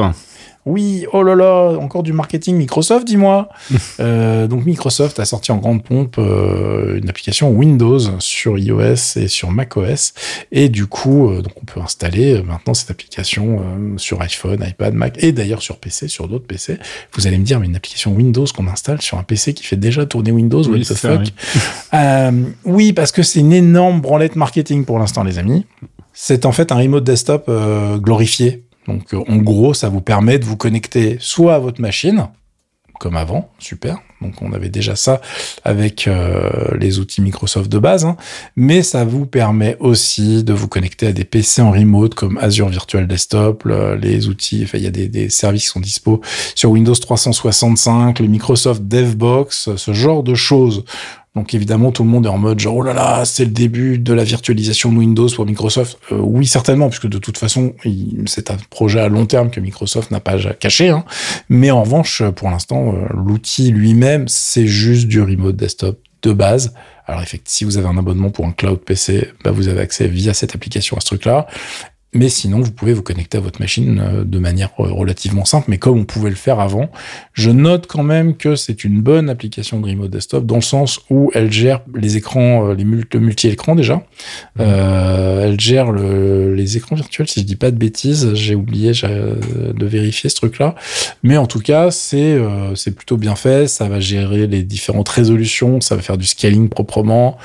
Oui, oh là là, encore du marketing Microsoft, dis-moi. Euh, donc Microsoft a sorti en grande pompe euh, une application Windows sur iOS et sur macOS, et du coup, euh, donc on peut installer maintenant cette application euh, sur iPhone, iPad, Mac, et d'ailleurs sur PC, sur d'autres PC. Vous allez me dire, mais une application Windows qu'on installe sur un PC qui fait déjà tourner Windows, Oui, what the ça, fuck? oui. Euh, oui, parce que c'est une énorme branlette marketing pour l'instant, les amis. C'est en fait un remote desktop euh, glorifié. Donc, euh, en gros, ça vous permet de vous connecter soit à votre machine, comme avant, super. Donc, on avait déjà ça avec euh, les outils Microsoft de base, hein. mais ça vous permet aussi de vous connecter à des PC en remote comme Azure Virtual Desktop, le- les outils, enfin, il y a des, des services qui sont dispo sur Windows 365, le Microsoft DevBox, ce genre de choses. Donc évidemment, tout le monde est en mode genre, oh là là, c'est le début de la virtualisation de Windows pour Microsoft. Euh, oui, certainement, puisque de toute façon, c'est un projet à long terme que Microsoft n'a pas caché. Hein. Mais en revanche, pour l'instant, euh, l'outil lui-même, c'est juste du remote desktop de base. Alors effectivement, si vous avez un abonnement pour un cloud PC, bah, vous avez accès via cette application à ce truc-là. Mais sinon, vous pouvez vous connecter à votre machine euh, de manière euh, relativement simple, mais comme on pouvait le faire avant. Je note quand même que c'est une bonne application de remote desktop dans le sens où elle gère les écrans, euh, les mul- le multi-écran déjà. Euh, elle gère le- les écrans virtuels, si je dis pas de bêtises. J'ai oublié de vérifier ce truc-là. Mais en tout cas, c'est euh, c'est plutôt bien fait. Ça va gérer les différentes résolutions. Ça va faire du scaling proprement.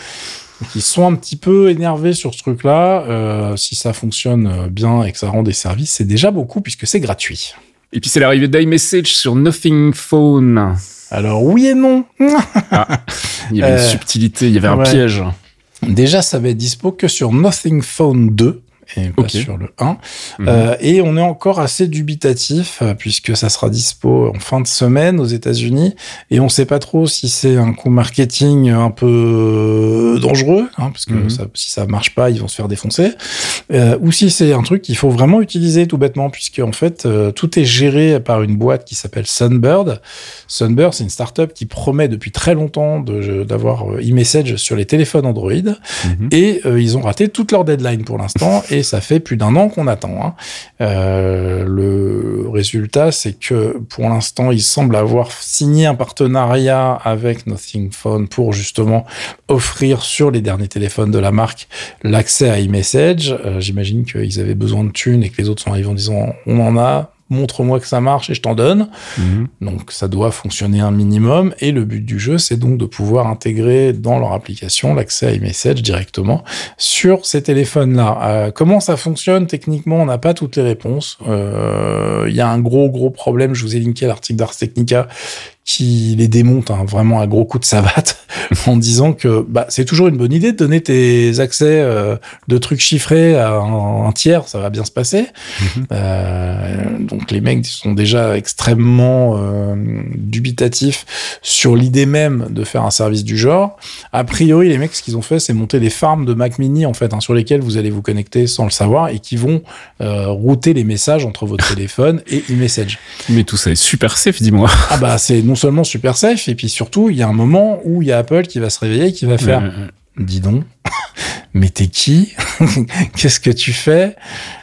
Ils sont un petit peu énervés sur ce truc-là. Euh, si ça fonctionne bien et que ça rend des services, c'est déjà beaucoup puisque c'est gratuit. Et puis c'est l'arrivée d'iMessage sur Nothing Phone. Alors oui et non. Ah, il y avait Euh, une subtilité, il y avait un ouais. piège. Déjà, ça va être dispo que sur Nothing Phone 2 et pas sur le 1. Mhm. Euh, et on est encore assez dubitatif euh, puisque ça sera dispo en fin de semaine aux États-Unis et on sait pas trop si c'est un coup marketing un peu dangereux hein, parce que Mhm. ça- si ça marche pas, ils vont se faire défoncer euh, ou si c'est un truc qu'il faut vraiment utiliser tout bêtement puisque en fait euh, tout est géré par une boîte qui s'appelle Sunbird. Sunbird, c'est une startup qui promet depuis très longtemps d'avoir euh, e-message sur les téléphones Android. Mhm. Et euh, ils ont raté toute leur deadline pour l'instant, et ça fait plus d'un an qu'on attend. hein. Euh, le résultat, c'est que pour l'instant, ils semblent avoir signé un partenariat avec Nothing Phone pour justement offrir sur les derniers téléphones de la marque l'accès à iMessage. Euh, J'imagine qu'ils avaient besoin de thunes et que les autres sont arrivés en disant on en a. Montre-moi que ça marche et je t'en donne. Mhm. Donc ça doit fonctionner un minimum et le but du jeu c'est donc de pouvoir intégrer dans leur application l'accès à iMessage directement sur ces téléphones-là. Euh, comment ça fonctionne techniquement? On n'a pas toutes les réponses. Euh, Il y a un gros gros problème. Je vous ai linké l'article d'Ars Technica qui les démonte hein, vraiment à gros coup de savate en disant que bah, c'est toujours une bonne idée de donner tes accès euh, de trucs chiffrés à un, un tiers, ça va bien se passer. Mhm. Euh, donc les mecs sont déjà extrêmement euh, dubitatifs sur l'idée même de faire un service du genre. A priori, les mecs, ce qu'ils ont fait, c'est monter des farms de Mac Mini en fait, hein, sur lesquels vous allez vous connecter sans le savoir et qui vont euh, router les messages entre votre téléphone et e-message. Mais tout ça est super safe, dis-moi. Ah bah c'est non seulement super safe et puis surtout il y a un moment où il y a Apple qui va se réveiller et qui va faire Euh, dis donc, mais t'es qui Qu'est-ce que tu fais?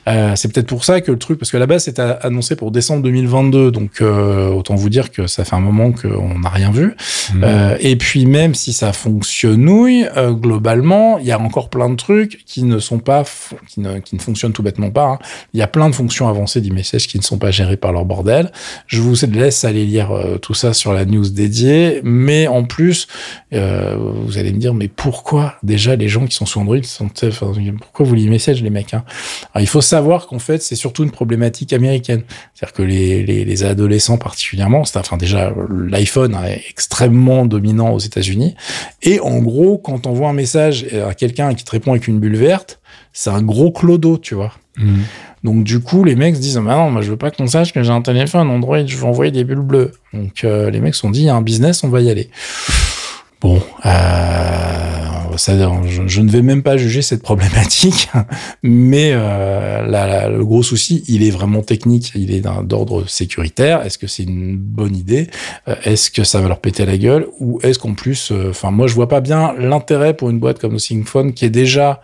Euh, C'est peut-être pour ça que le truc, parce que à la base c'était annoncé pour décembre 2022, donc euh, autant vous dire que ça fait un moment qu'on n'a rien vu. Mhm. Euh, et puis même si ça fonctionnouille, globalement, il y a encore plein de trucs qui ne sont pas, qui ne, qui ne fonctionnent tout bêtement pas. hein. Il y a plein de fonctions avancées d'e-message qui ne sont pas gérées par leur bordel. Je vous laisse aller lire tout ça sur la news dédiée, mais en plus, vous allez me dire, mais pourquoi déjà les gens qui sont sous Android sont, enfin, pourquoi vous l'e-message les mecs hein? Alors, il faut savoir qu'en fait, c'est surtout une problématique américaine. C'est-à-dire que les, les, les adolescents particulièrement, enfin déjà l'iPhone hein, est extrêmement dominant aux États-Unis. Et en gros, quand on voit un message à quelqu'un qui te répond avec une bulle verte, c'est un gros clodo, tu vois. Mhm. Donc du coup, les mecs se disent bah non, moi je veux pas qu'on sache que j'ai un téléphone Android, je veux envoyer des bulles bleues. Donc euh, les mecs se sont dit il y a un business, on va y aller. Bon, euh, je, ne vais même pas juger cette problématique, mais euh, le gros souci, il est vraiment technique, il est d'ordre sécuritaire. Est-ce que c'est une bonne idée? Euh, Est-ce que ça va leur péter la gueule? Ou est-ce qu'en plus, euh, enfin moi je vois pas bien l'intérêt pour une boîte comme Phone qui est déjà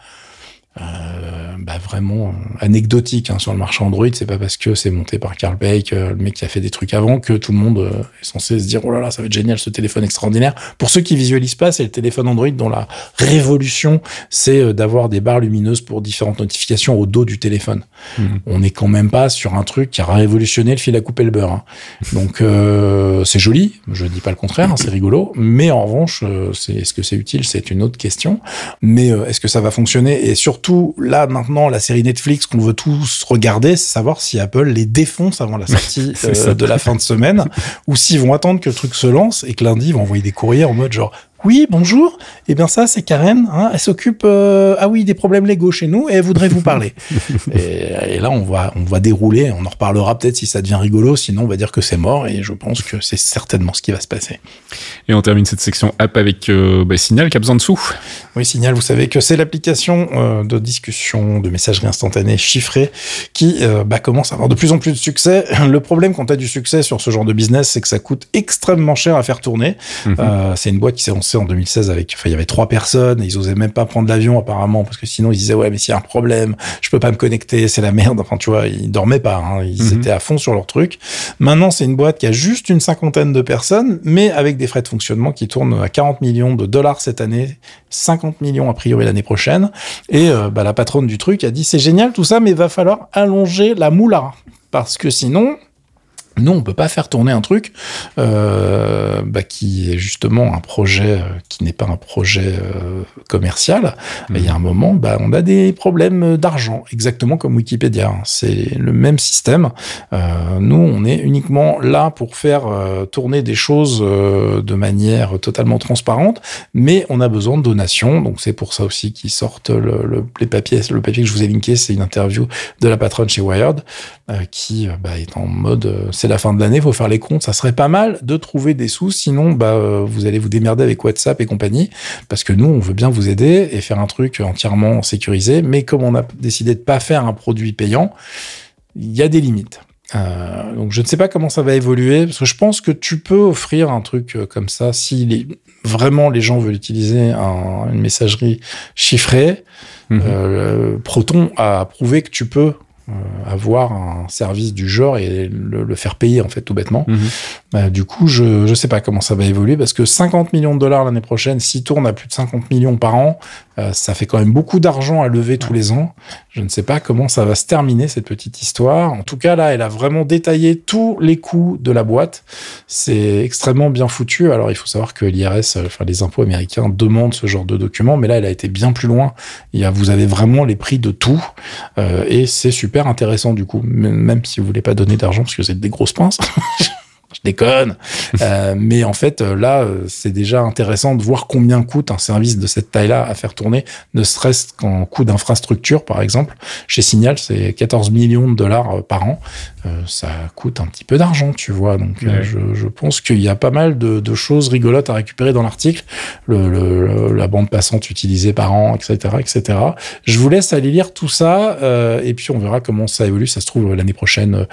euh, bah, vraiment euh, anecdotique hein, sur le marché Android. C'est pas parce que c'est monté par Carl Pake, euh, le mec qui a fait des trucs avant, que tout le monde euh, est censé se dire oh là là, ça va être génial ce téléphone extraordinaire. Pour ceux qui visualisent pas, c'est le téléphone Android dont la révolution, c'est d'avoir des barres lumineuses pour différentes notifications au dos du téléphone. Mhm. On n'est quand même pas sur un truc qui a révolutionné le fil à couper le beurre. hein. Donc euh, c'est joli, je dis pas le contraire, hein, c'est rigolo, mais en revanche, c'est est-ce que c'est utile, c'est une autre question. Mais est-ce que ça va fonctionner? Et surtout, là maintenant, la série Netflix qu'on veut tous regarder, c'est savoir si Apple les défonce avant la sortie euh, de la fin de semaine, ou s'ils vont attendre que le truc se lance et que lundi ils vont envoyer des courriers en mode genre oui, bonjour. Eh bien ça, c'est Karen. Hein, elle s'occupe, euh, ah oui, des problèmes légaux chez nous et elle voudrait vous parler. et, et là, on va, on va dérouler. On en reparlera peut-être si ça devient rigolo. Sinon, on va dire que c'est mort. Et je pense que c'est certainement ce qui va se passer. Et on termine cette section app avec euh, bah, Signal qui a besoin de sous. Oui, Signal, vous savez que c'est l'application euh, de discussion, de messagerie instantanée chiffrée qui bah, commence à avoir de plus en plus de succès. Le problème quand tu as du succès sur ce genre de business, c'est que ça coûte extrêmement cher à faire tourner. Mhm. Euh, c'est une boîte qui s'est lancée en 2016 avec, enfin, il y avait trois personnes, et ils osaient même pas prendre l'avion apparemment parce que sinon ils disaient ouais mais s'il y a un problème, je peux pas me connecter, c'est la merde. Enfin tu vois, ils dormaient pas, hein. ils Mhm. étaient à fond sur leur truc. Maintenant c'est une boîte qui a juste une cinquantaine de personnes, mais avec des frais de fonctionnement qui tournent à 40 millions de dollars cette année, 50 millions a priori l'année prochaine. Et euh, bah, la patronne du truc a dit c'est génial tout ça, mais il va falloir allonger la moula parce que sinon Nous, on peut pas faire tourner un truc euh, bah, qui est justement un projet euh, qui n'est pas un projet euh, commercial. Et il y a un moment, bah, on a des problèmes d'argent, exactement comme Wikipédia. C'est le même système. Euh, nous, on est uniquement là pour faire euh, tourner des choses euh, de manière totalement transparente, mais on a besoin de donations. Donc c'est pour ça aussi qu'ils sortent le, le- les papiers. Le papier que je vous ai linké, c'est une interview de la patronne chez Wired qui bah, est en mode c'est la fin de l'année, faut faire les comptes. Ça serait pas mal de trouver des sous, sinon bah euh, vous allez vous démerder avec WhatsApp et compagnie, parce que nous on veut bien vous aider et faire un truc entièrement sécurisé, mais comme on a décidé de pas faire un produit payant, il y a des limites. Euh, donc je ne sais pas comment ça va évoluer parce que je pense que tu peux offrir un truc euh, comme ça si les, vraiment les gens veulent utiliser un- une messagerie chiffrée. Mhm. Euh, Proton a prouvé que tu peux avoir un service du genre et le, le faire payer en fait tout bêtement. Mhm. Euh, du coup, je je sais pas comment ça va évoluer parce que 50 millions de dollars l'année prochaine, s'il tourne à plus de 50 millions par an, euh, ça fait quand même beaucoup d'argent à lever tous les ans. Je ne sais pas comment ça va se terminer cette petite histoire. En tout cas, là, elle a vraiment détaillé tous les coûts de la boîte. C'est extrêmement bien foutu. Alors, il faut savoir que l'IRS, euh, enfin les impôts américains demandent ce genre de documents, mais là, elle a été bien plus loin. Il y a, vous avez vraiment les prix de tout, euh, et c'est super intéressant du coup. Même si vous voulez pas donner d'argent parce que c'est des grosses pinces. Je déconne. Euh, mais en fait, euh, là, euh, c'est déjà intéressant de voir combien coûte un service de cette taille-là à faire tourner, ne serait-ce qu'en coût d'infrastructure, par exemple. Chez Signal, c'est 14 millions de dollars euh, par an. Euh, ça coûte un petit peu d'argent, tu vois. Donc, euh, je, je pense qu'il y a pas mal de, de choses rigolotes à récupérer dans l'article. Le, le- le- la bande passante utilisée par an, etc., etc. Je vous laisse aller lire tout ça, euh, et puis on verra comment ça évolue. Ça se trouve, l'année prochaine,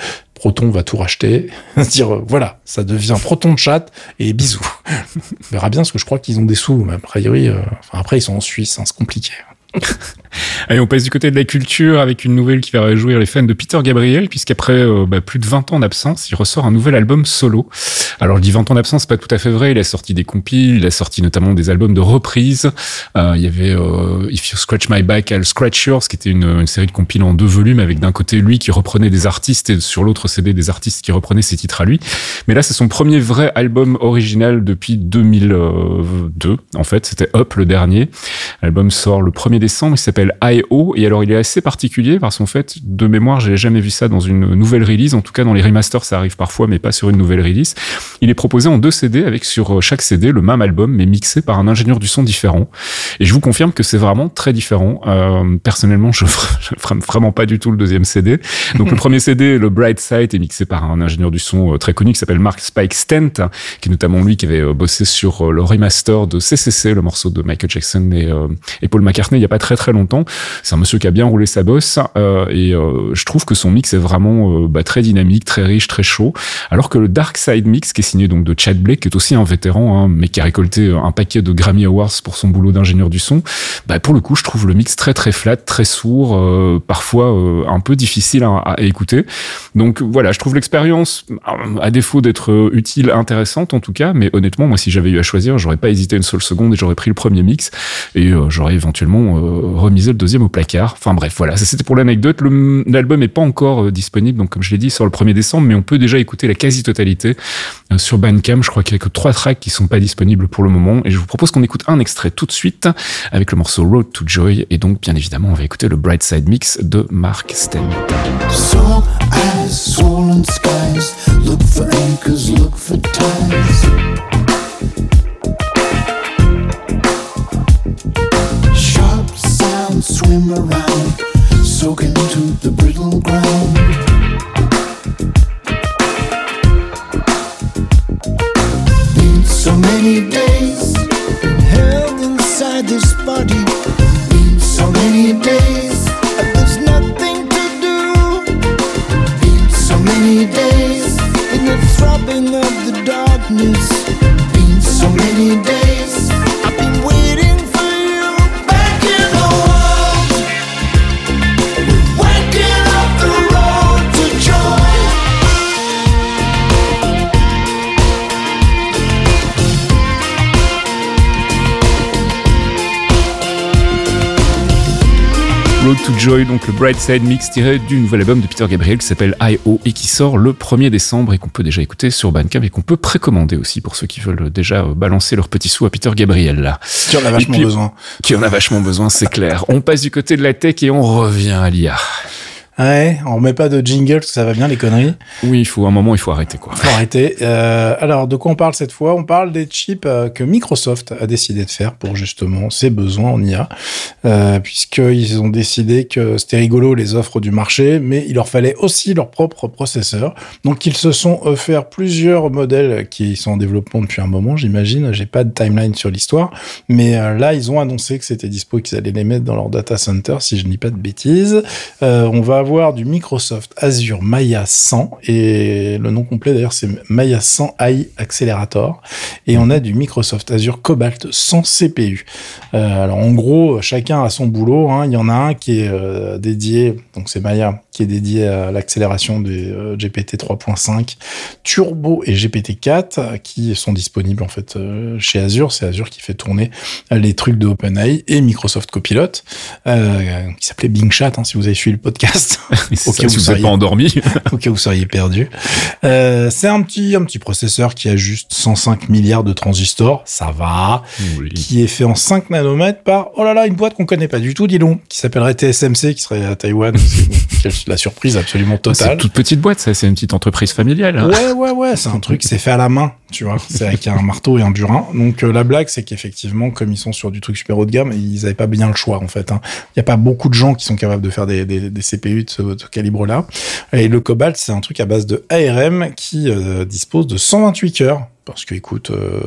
Proton va tout racheter, dire euh, voilà, ça devient Proton de chat et bisous. On verra bien parce que je crois qu'ils ont des sous, mais a priori, euh, après ils sont en Suisse, hein, c'est compliqué. Allez, on passe du côté de la culture avec une nouvelle qui va réjouir les fans de Peter Gabriel, puisqu'après euh, bah, plus de 20 ans d'absence, il ressort un nouvel album solo. Alors, je dis 20 ans d'absence, c'est pas tout à fait vrai. Il a sorti des compiles, il a sorti notamment des albums de reprises. Euh, il y avait euh, If You Scratch My Back, I'll Scratch Yours, qui était une, série de compiles en deux volumes, avec d'un côté lui qui reprenait des artistes et sur l'autre CD des artistes qui reprenaient ses titres à lui. Mais là, c'est son premier vrai album original depuis 2002. En fait, c'était Up le dernier. L'album sort le 1er décembre, il s'appelle I.O. Et alors, il est assez particulier parce qu'en fait, de mémoire, j'ai jamais vu ça dans une nouvelle release. En tout cas, dans les remasters, ça arrive parfois, mais pas sur une nouvelle release. Il est proposé en deux CD avec sur euh, chaque CD le même album, mais mixé par un ingénieur du son différent. Et je vous confirme que c'est vraiment très différent. Euh, personnellement, je ferai vraiment pas du tout le deuxième CD. Donc, le premier CD, le Bright Side, est mixé par un ingénieur du son euh, très connu qui s'appelle Mark Spike Stent, qui est notamment lui qui avait bossé sur le remaster de CCC, le morceau de Michael Jackson et, et Paul McCartney il y a pas très très longtemps. C'est un monsieur qui a bien roulé sa bosse euh, et euh, je trouve que son mix est vraiment euh, bah, très dynamique, très riche, très chaud. Alors que le Dark Side Mix, qui est signé donc de Chad Blake, qui est aussi un vétéran, hein, mais qui a récolté euh, un paquet de Grammy Awards pour son boulot d'ingénieur du son, bah, pour le coup, je trouve le mix très très flat, très sourd, euh, parfois un peu difficile à, écouter. Donc voilà, je trouve l'expérience, à défaut d'être utile, intéressante en tout cas, mais honnêtement, moi, si j'avais eu à choisir, j'aurais pas hésité une seule seconde et j'aurais pris le premier mix et j'aurais éventuellement euh, remisé le deuxième au placard. Enfin bref, voilà, c'était pour l'anecdote. L'album est pas encore euh, disponible, donc comme je l'ai dit, sort le 1er décembre, mais on peut déjà écouter la quasi-totalité euh, sur Bandcamp. Je crois qu'il y a que trois tracks qui sont pas disponibles pour le moment, et je vous propose qu'on écoute un extrait tout de suite avec le morceau Road to Joy, et donc bien évidemment, on va écouter le Bright Side Mix de Mark Sten. As swollen skies. Look for anchors, look for. Swim around, soak into the brittle ground. Been so many days held inside this body. Been so many days, there's nothing to do. Been so many days in the throbbing of the darkness. Been so many days, Road to Joy, donc le Bright Side Mix tiré du nouvel album de Peter Gabriel qui s'appelle I.O. et qui sort le 1er décembre et qu'on peut déjà écouter sur Bandcamp et qu'on peut précommander aussi pour ceux qui veulent déjà balancer leurs petits sous à Peter Gabriel là. Tu en as vachement puis- besoin. Qui en a vachement besoin, c'est clair. On passe du côté de la tech et on revient à l'IA. Ouais, on remet pas de jingle parce que ça va bien les conneries. Oui, il faut un moment, il faut arrêter quoi. Faut arrêter. Euh, alors, de quoi on parle cette fois? On parle des chips euh, que Microsoft a décidé de faire pour justement ses besoins en IA, euh, puisqu'ils ont décidé que c'était rigolo les offres du marché, mais il leur fallait aussi leur propre processeur. Donc, ils se sont offerts plusieurs modèles qui sont en développement depuis un moment, j'imagine. J'ai pas de timeline sur l'histoire, mais euh, là, ils ont annoncé que c'était dispo, qu'ils allaient les mettre dans leur data center, si je ne dis pas de bêtises. On va avoir du Microsoft Azure Maya 100 et le nom complet d'ailleurs c'est Maya 100 AI Accelerator et on a du Microsoft Azure Cobalt 100 CPU. Euh, alors en gros chacun a son boulot. hein. Il y en a un qui est euh, dédié donc c'est Maya qui est dédié à l'accélération des euh, GPT 3.5 Turbo et GPT 4 euh, qui sont disponibles en fait euh, chez Azure. C'est Azure qui fait tourner les trucs de OpenAI et Microsoft Copilot euh, qui s'appelait Bing Chat hein, si vous avez suivi le podcast. C'est Ok, ça, vous si vous n'êtes seriez- pas endormi. au cas où vous seriez perdu. Euh, c'est un petit, un petit processeur qui a juste 105 milliards de transistors, ça va, Oui. qui est fait en 5 nanomètres par, oh là là, une boîte qu'on connaît pas du tout, dis donc, qui s'appellerait TSMC, qui serait à Taïwan. C'est la surprise absolument C'est une totale. toute petite boîte, ça, c'est une petite entreprise familiale. hein. Ouais, ouais, ouais, c'est un truc, c'est fait à la main, tu vois. C'est avec un marteau et un burin. Donc, euh, la blague, c'est qu'effectivement, comme ils sont sur du truc super haut de gamme, ils avaient pas bien le choix, en fait. hein. Il y a pas beaucoup de gens qui sont capables de faire des, des, des CPU de ce, de calibre-là. Et le Cobalt, c'est un truc à base de ARM qui euh, dispose de 128 cœurs. Parce que, écoute, euh,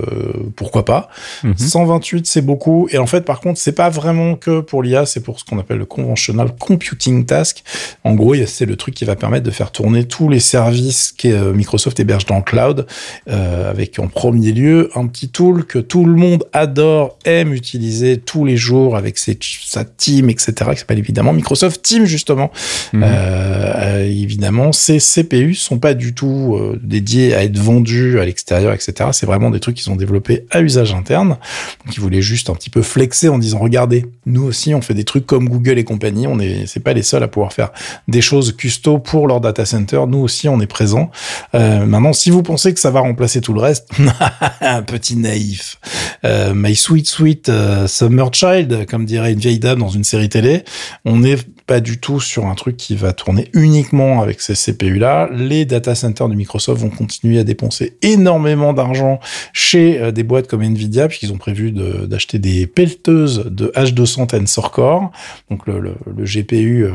pourquoi pas? Mhm. 128, c'est beaucoup. Et en fait, par contre, c'est pas vraiment que pour l'IA, c'est pour ce qu'on appelle le conventional computing task. En gros, c'est le truc qui va permettre de faire tourner tous les services que Microsoft héberge dans le cloud, euh, avec en premier lieu un petit tool que tout le monde adore, aime utiliser tous les jours avec ses, sa team, etc., qui s'appelle évidemment Microsoft Team, justement. Mhm. Euh, euh, évidemment, ces CPU sont pas du tout euh, dédiés à être vendus à l'extérieur, etc. C'est vraiment des trucs qu'ils ont développés à usage interne. Donc, ils voulaient juste un petit peu flexer en disant, regardez, nous aussi, on fait des trucs comme Google et compagnie. On est, c'est pas les seuls à pouvoir faire des choses custo pour leur data center. Nous aussi, on est présents. Euh, maintenant, si vous pensez que ça va remplacer tout le un petit naïf. Euh, My sweet sweet euh, summer child, comme dirait une vieille dame dans une série télé, on n'est pas du tout sur un truc qui va tourner uniquement avec ces CPU-là. Les data centers de Microsoft vont continuer à dépenser énormément d'argent chez euh, des boîtes comme Nvidia, puisqu'ils ont prévu d'acheter des pelleteuses de H200 Tensor Core, donc le, GPU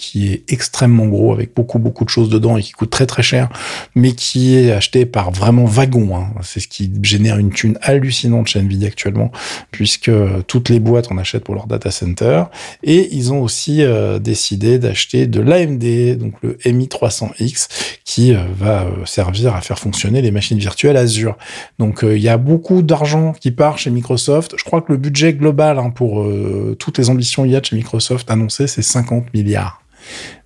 qui est extrêmement gros avec beaucoup beaucoup de choses dedans et qui coûte très très cher, mais qui est acheté par vraiment wagon. hein. C'est ce qui génère une thune hallucinante chez Nvidia actuellement, puisque toutes les boîtes en achètent pour leur data center. Et ils ont aussi euh, décidé d'acheter de l'AMD, donc le MI300X, qui euh, va euh, servir à faire fonctionner les machines virtuelles Azure. Donc euh, il y a beaucoup d'argent qui part chez Microsoft. Je crois que le budget global hein, pour euh, toutes les ambitions IA de chez Microsoft annoncé, c'est 50 milliards.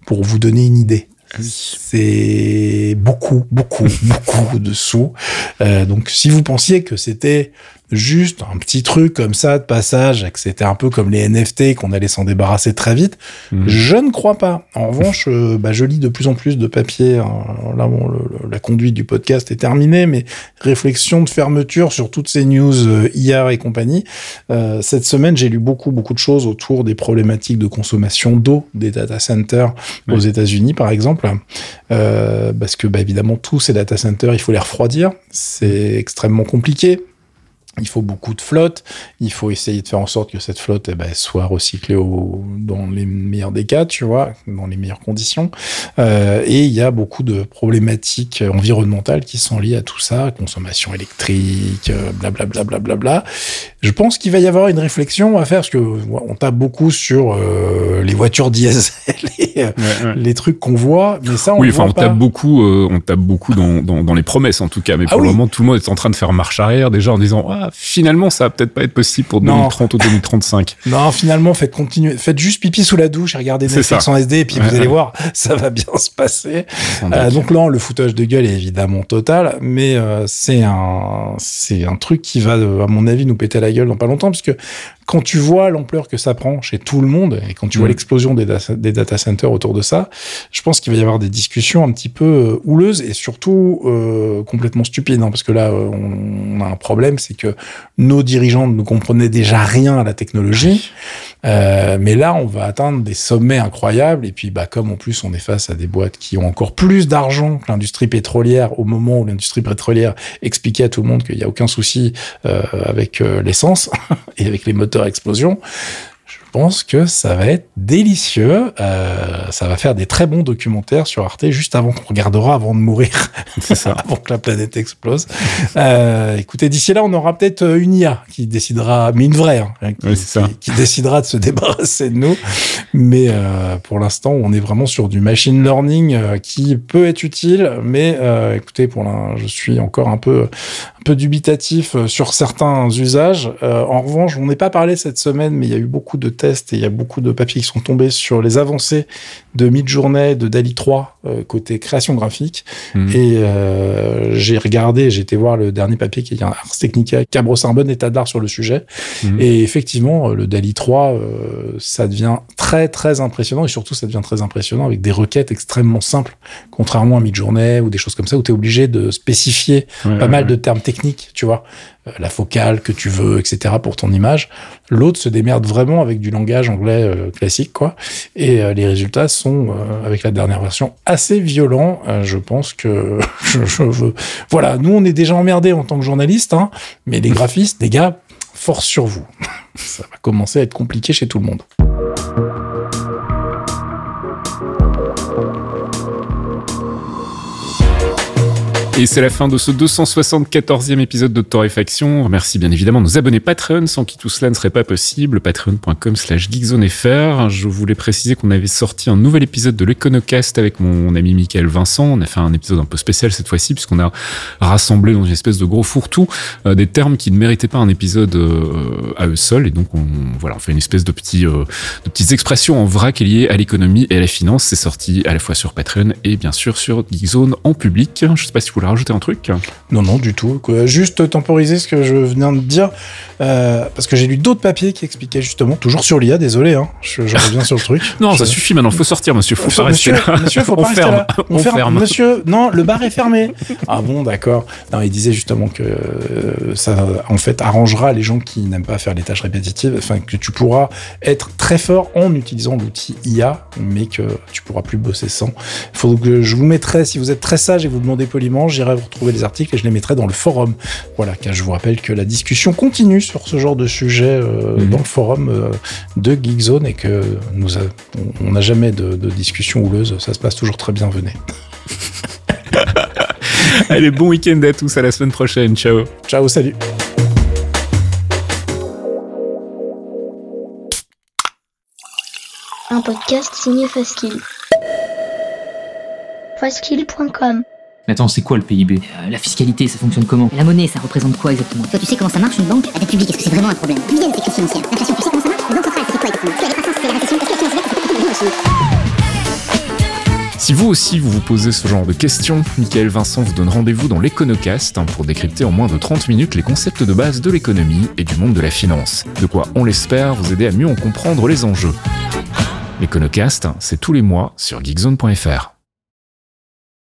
Pour vous donner une idée. C'est beaucoup, beaucoup, beaucoup de sous. Euh, donc, si vous pensiez que c'était juste un petit truc comme ça de passage, que c'était un peu comme les NFT, qu'on allait s'en débarrasser très vite, Mhm. je ne crois pas. En revanche, euh, bah, je lis de plus en plus de papiers. hein. Là, bon, le- le- la conduite du podcast est terminée, mais réflexion de fermeture sur toutes ces news euh, IA et compagnie. Euh, cette semaine, j'ai lu beaucoup, beaucoup de choses autour des problématiques de consommation d'eau des data centers aux États-Unis, par exemple, Euh, parce que, bah, évidemment, tous ces data centers, il faut les refroidir. C'est extrêmement compliqué. Il faut beaucoup de flotte. Il faut essayer de faire en sorte que cette flotte eh ben, soit recyclée au, dans les meilleurs des cas, tu vois, dans les meilleures conditions. Euh, et il y a beaucoup de problématiques environnementales qui sont liées à tout ça, consommation électrique, euh, blablabla, blablabla. Je pense qu'il va y avoir une réflexion à faire parce que on tape beaucoup sur euh, les voitures diesel et euh, Ouais, ouais. les trucs qu'on voit, mais ça on Oui, enfin, on pas. tape beaucoup, euh, on tape beaucoup dans, dans, dans les promesses en tout cas, mais Ah pour le moment, tout le monde est en train de faire marche arrière déjà en disant ah finalement ça va peut-être pas être possible pour Non. 2030 ou 2035. Non, finalement, faites continuer, faites juste pipi sous la douche et regardez Netflix en SD et puis Ouais, vous allez voir, ça va bien se passer. Euh, donc là, le foutage de gueule est évidemment total, mais euh, c'est un c'est un truc qui va, euh, à mon avis, nous péter la gueule dans pas longtemps, puisque quand tu vois l'ampleur que ça prend chez tout le monde et quand tu vois Mm. l'explosion des, data- des data centers autour de ça, je pense qu'il va y avoir des discussions un petit peu euh, houleuses et surtout euh, complètement stupides. hein, parce que là, euh, on, a un problème, c'est que nos dirigeants ne comprenaient déjà rien à la technologie. Euh, mais là, on va atteindre des sommets incroyables. Et puis, bah, comme en plus, on est face à des boîtes qui ont encore plus d'argent que l'industrie pétrolière au moment où l'industrie pétrolière expliquait à tout le monde qu'il n'y a aucun souci euh, avec l'essence et avec les moteurs explosion. Je pense que ça va être délicieux. Euh, ça va faire des très bons documentaires sur Arte juste avant qu'on regardera avant de mourir, C'est ça. avant que la planète explose. Euh, écoutez, d'ici là, on aura peut-être euh, une IA qui décidera, mais une vraie, hein, qui, Oui, c'est ça. qui- qui décidera de se débarrasser de nous. Mais euh, pour l'instant, on est vraiment sur du machine learning qui peut être utile. Mais écoutez, pour l'in- je suis encore un peu, peu dubitatif euh, sur certains usages. Euh, en revanche, on n'est pas parlé cette semaine, mais il y a eu beaucoup de tests et il y a beaucoup de papiers qui sont tombés sur les avancées de Midjourney, de DALI 3 euh, côté création graphique. Mhm. Et euh, j'ai regardé, j'ai été voir le dernier papier qui est un Ars Technica qui a brossé un bon état d'art sur le sujet. Mhm. Et effectivement, le DALI 3, euh, ça devient très très impressionnant et surtout ça devient très impressionnant avec des requêtes extrêmement simples, contrairement à Midjourney ou des choses comme ça où tu es obligé de spécifier Ouais, pas ouais, mal ouais. de termes techniques, tu vois, Euh, la focale que tu veux, etc. pour ton image. L'autre se démerde vraiment avec du langage anglais euh, classique, quoi. Et euh, les résultats sont, avec la dernière version, assez violents. Je pense que je veux. Voilà, nous on est déjà emmerdés en tant que journalistes, hein, mais les graphistes, les gars, force sur vous. Ça va commencer à être compliqué chez tout le monde. Et c'est la fin de ce 274e épisode de Torréfaction. Merci bien évidemment nos abonnés Patreon, sans qui tout cela ne serait pas possible. Patreon.com slash geekzonefr. Je voulais préciser qu'on avait sorti un nouvel épisode de l'Econocast avec mon ami Michael Vincent. On a fait un épisode un peu spécial cette fois-ci, puisqu'on a rassemblé dans une espèce de gros fourre-tout euh, des termes qui ne méritaient pas un épisode euh, à eux seuls. Et donc, on, voilà, on fait une espèce de, petits, euh, de petites expressions en vrac liées à l'économie et à la finance. C'est sorti à la fois sur Patreon et bien sûr sur Geekzone en public. Je sais pas si vous voulez rajouter un truc. Non, non, du tout. Quoi. Juste temporiser ce que je viens de dire, euh, parce que j'ai lu d'autres papiers qui expliquaient justement, toujours sur l'IA, désolé, hein, je, je reviens sur le truc. Non, ça suffit maintenant. Faut sortir, monsieur. Faut pas rester monsieur, là. monsieur, faut on pas rester ferme. là. On, ferme. Monsieur, non, le bar est fermé. ah bon, d'accord. Non, il disait justement que euh, ça, en fait, arrangera les gens qui n'aiment pas faire les tâches répétitives. Enfin, que tu pourras être très fort en utilisant l'outil IA, mais que tu pourras plus bosser sans. Faut que je vous mettrai, si vous êtes très sage et vous demandez poliment, j'irai vous retrouver les articles et je les mettrai dans le forum. Voilà, car je vous rappelle que la discussion continue sur ce genre de sujet euh, Mhm. dans le forum euh, de Geekzone et que nous a- on n'a jamais de, de discussion houleuse. Ça se passe toujours très bien. Venez. Allez, bon week-end à tous. À la semaine prochaine. Ciao. Ciao, salut. Un podcast signé Faskill. Faskill.com Mais attends, c'est quoi le PIB Euh, la fiscalité, ça fonctionne comment? La monnaie, ça représente quoi exactement? Toi, tu sais comment ça marche une banque? La dette publique, est-ce que c'est vraiment un problème? Sécurité financière. L'inflation, tu sais comment ça marche? La banque centrale, c'est quoi exactement? La croissance, c'est la récession, est-ce que la finance verte, c'est quoi aussi Si vous aussi vous vous posez ce genre de questions, Michael Vincent vous donne rendez-vous dans l'Econocast hein, pour décrypter en moins de 30 minutes les concepts de base de l'économie et du monde de la finance. De quoi, on l'espère, vous aider à mieux en comprendre les enjeux. L'Econocast, c'est tous les mois sur geekzone.fr.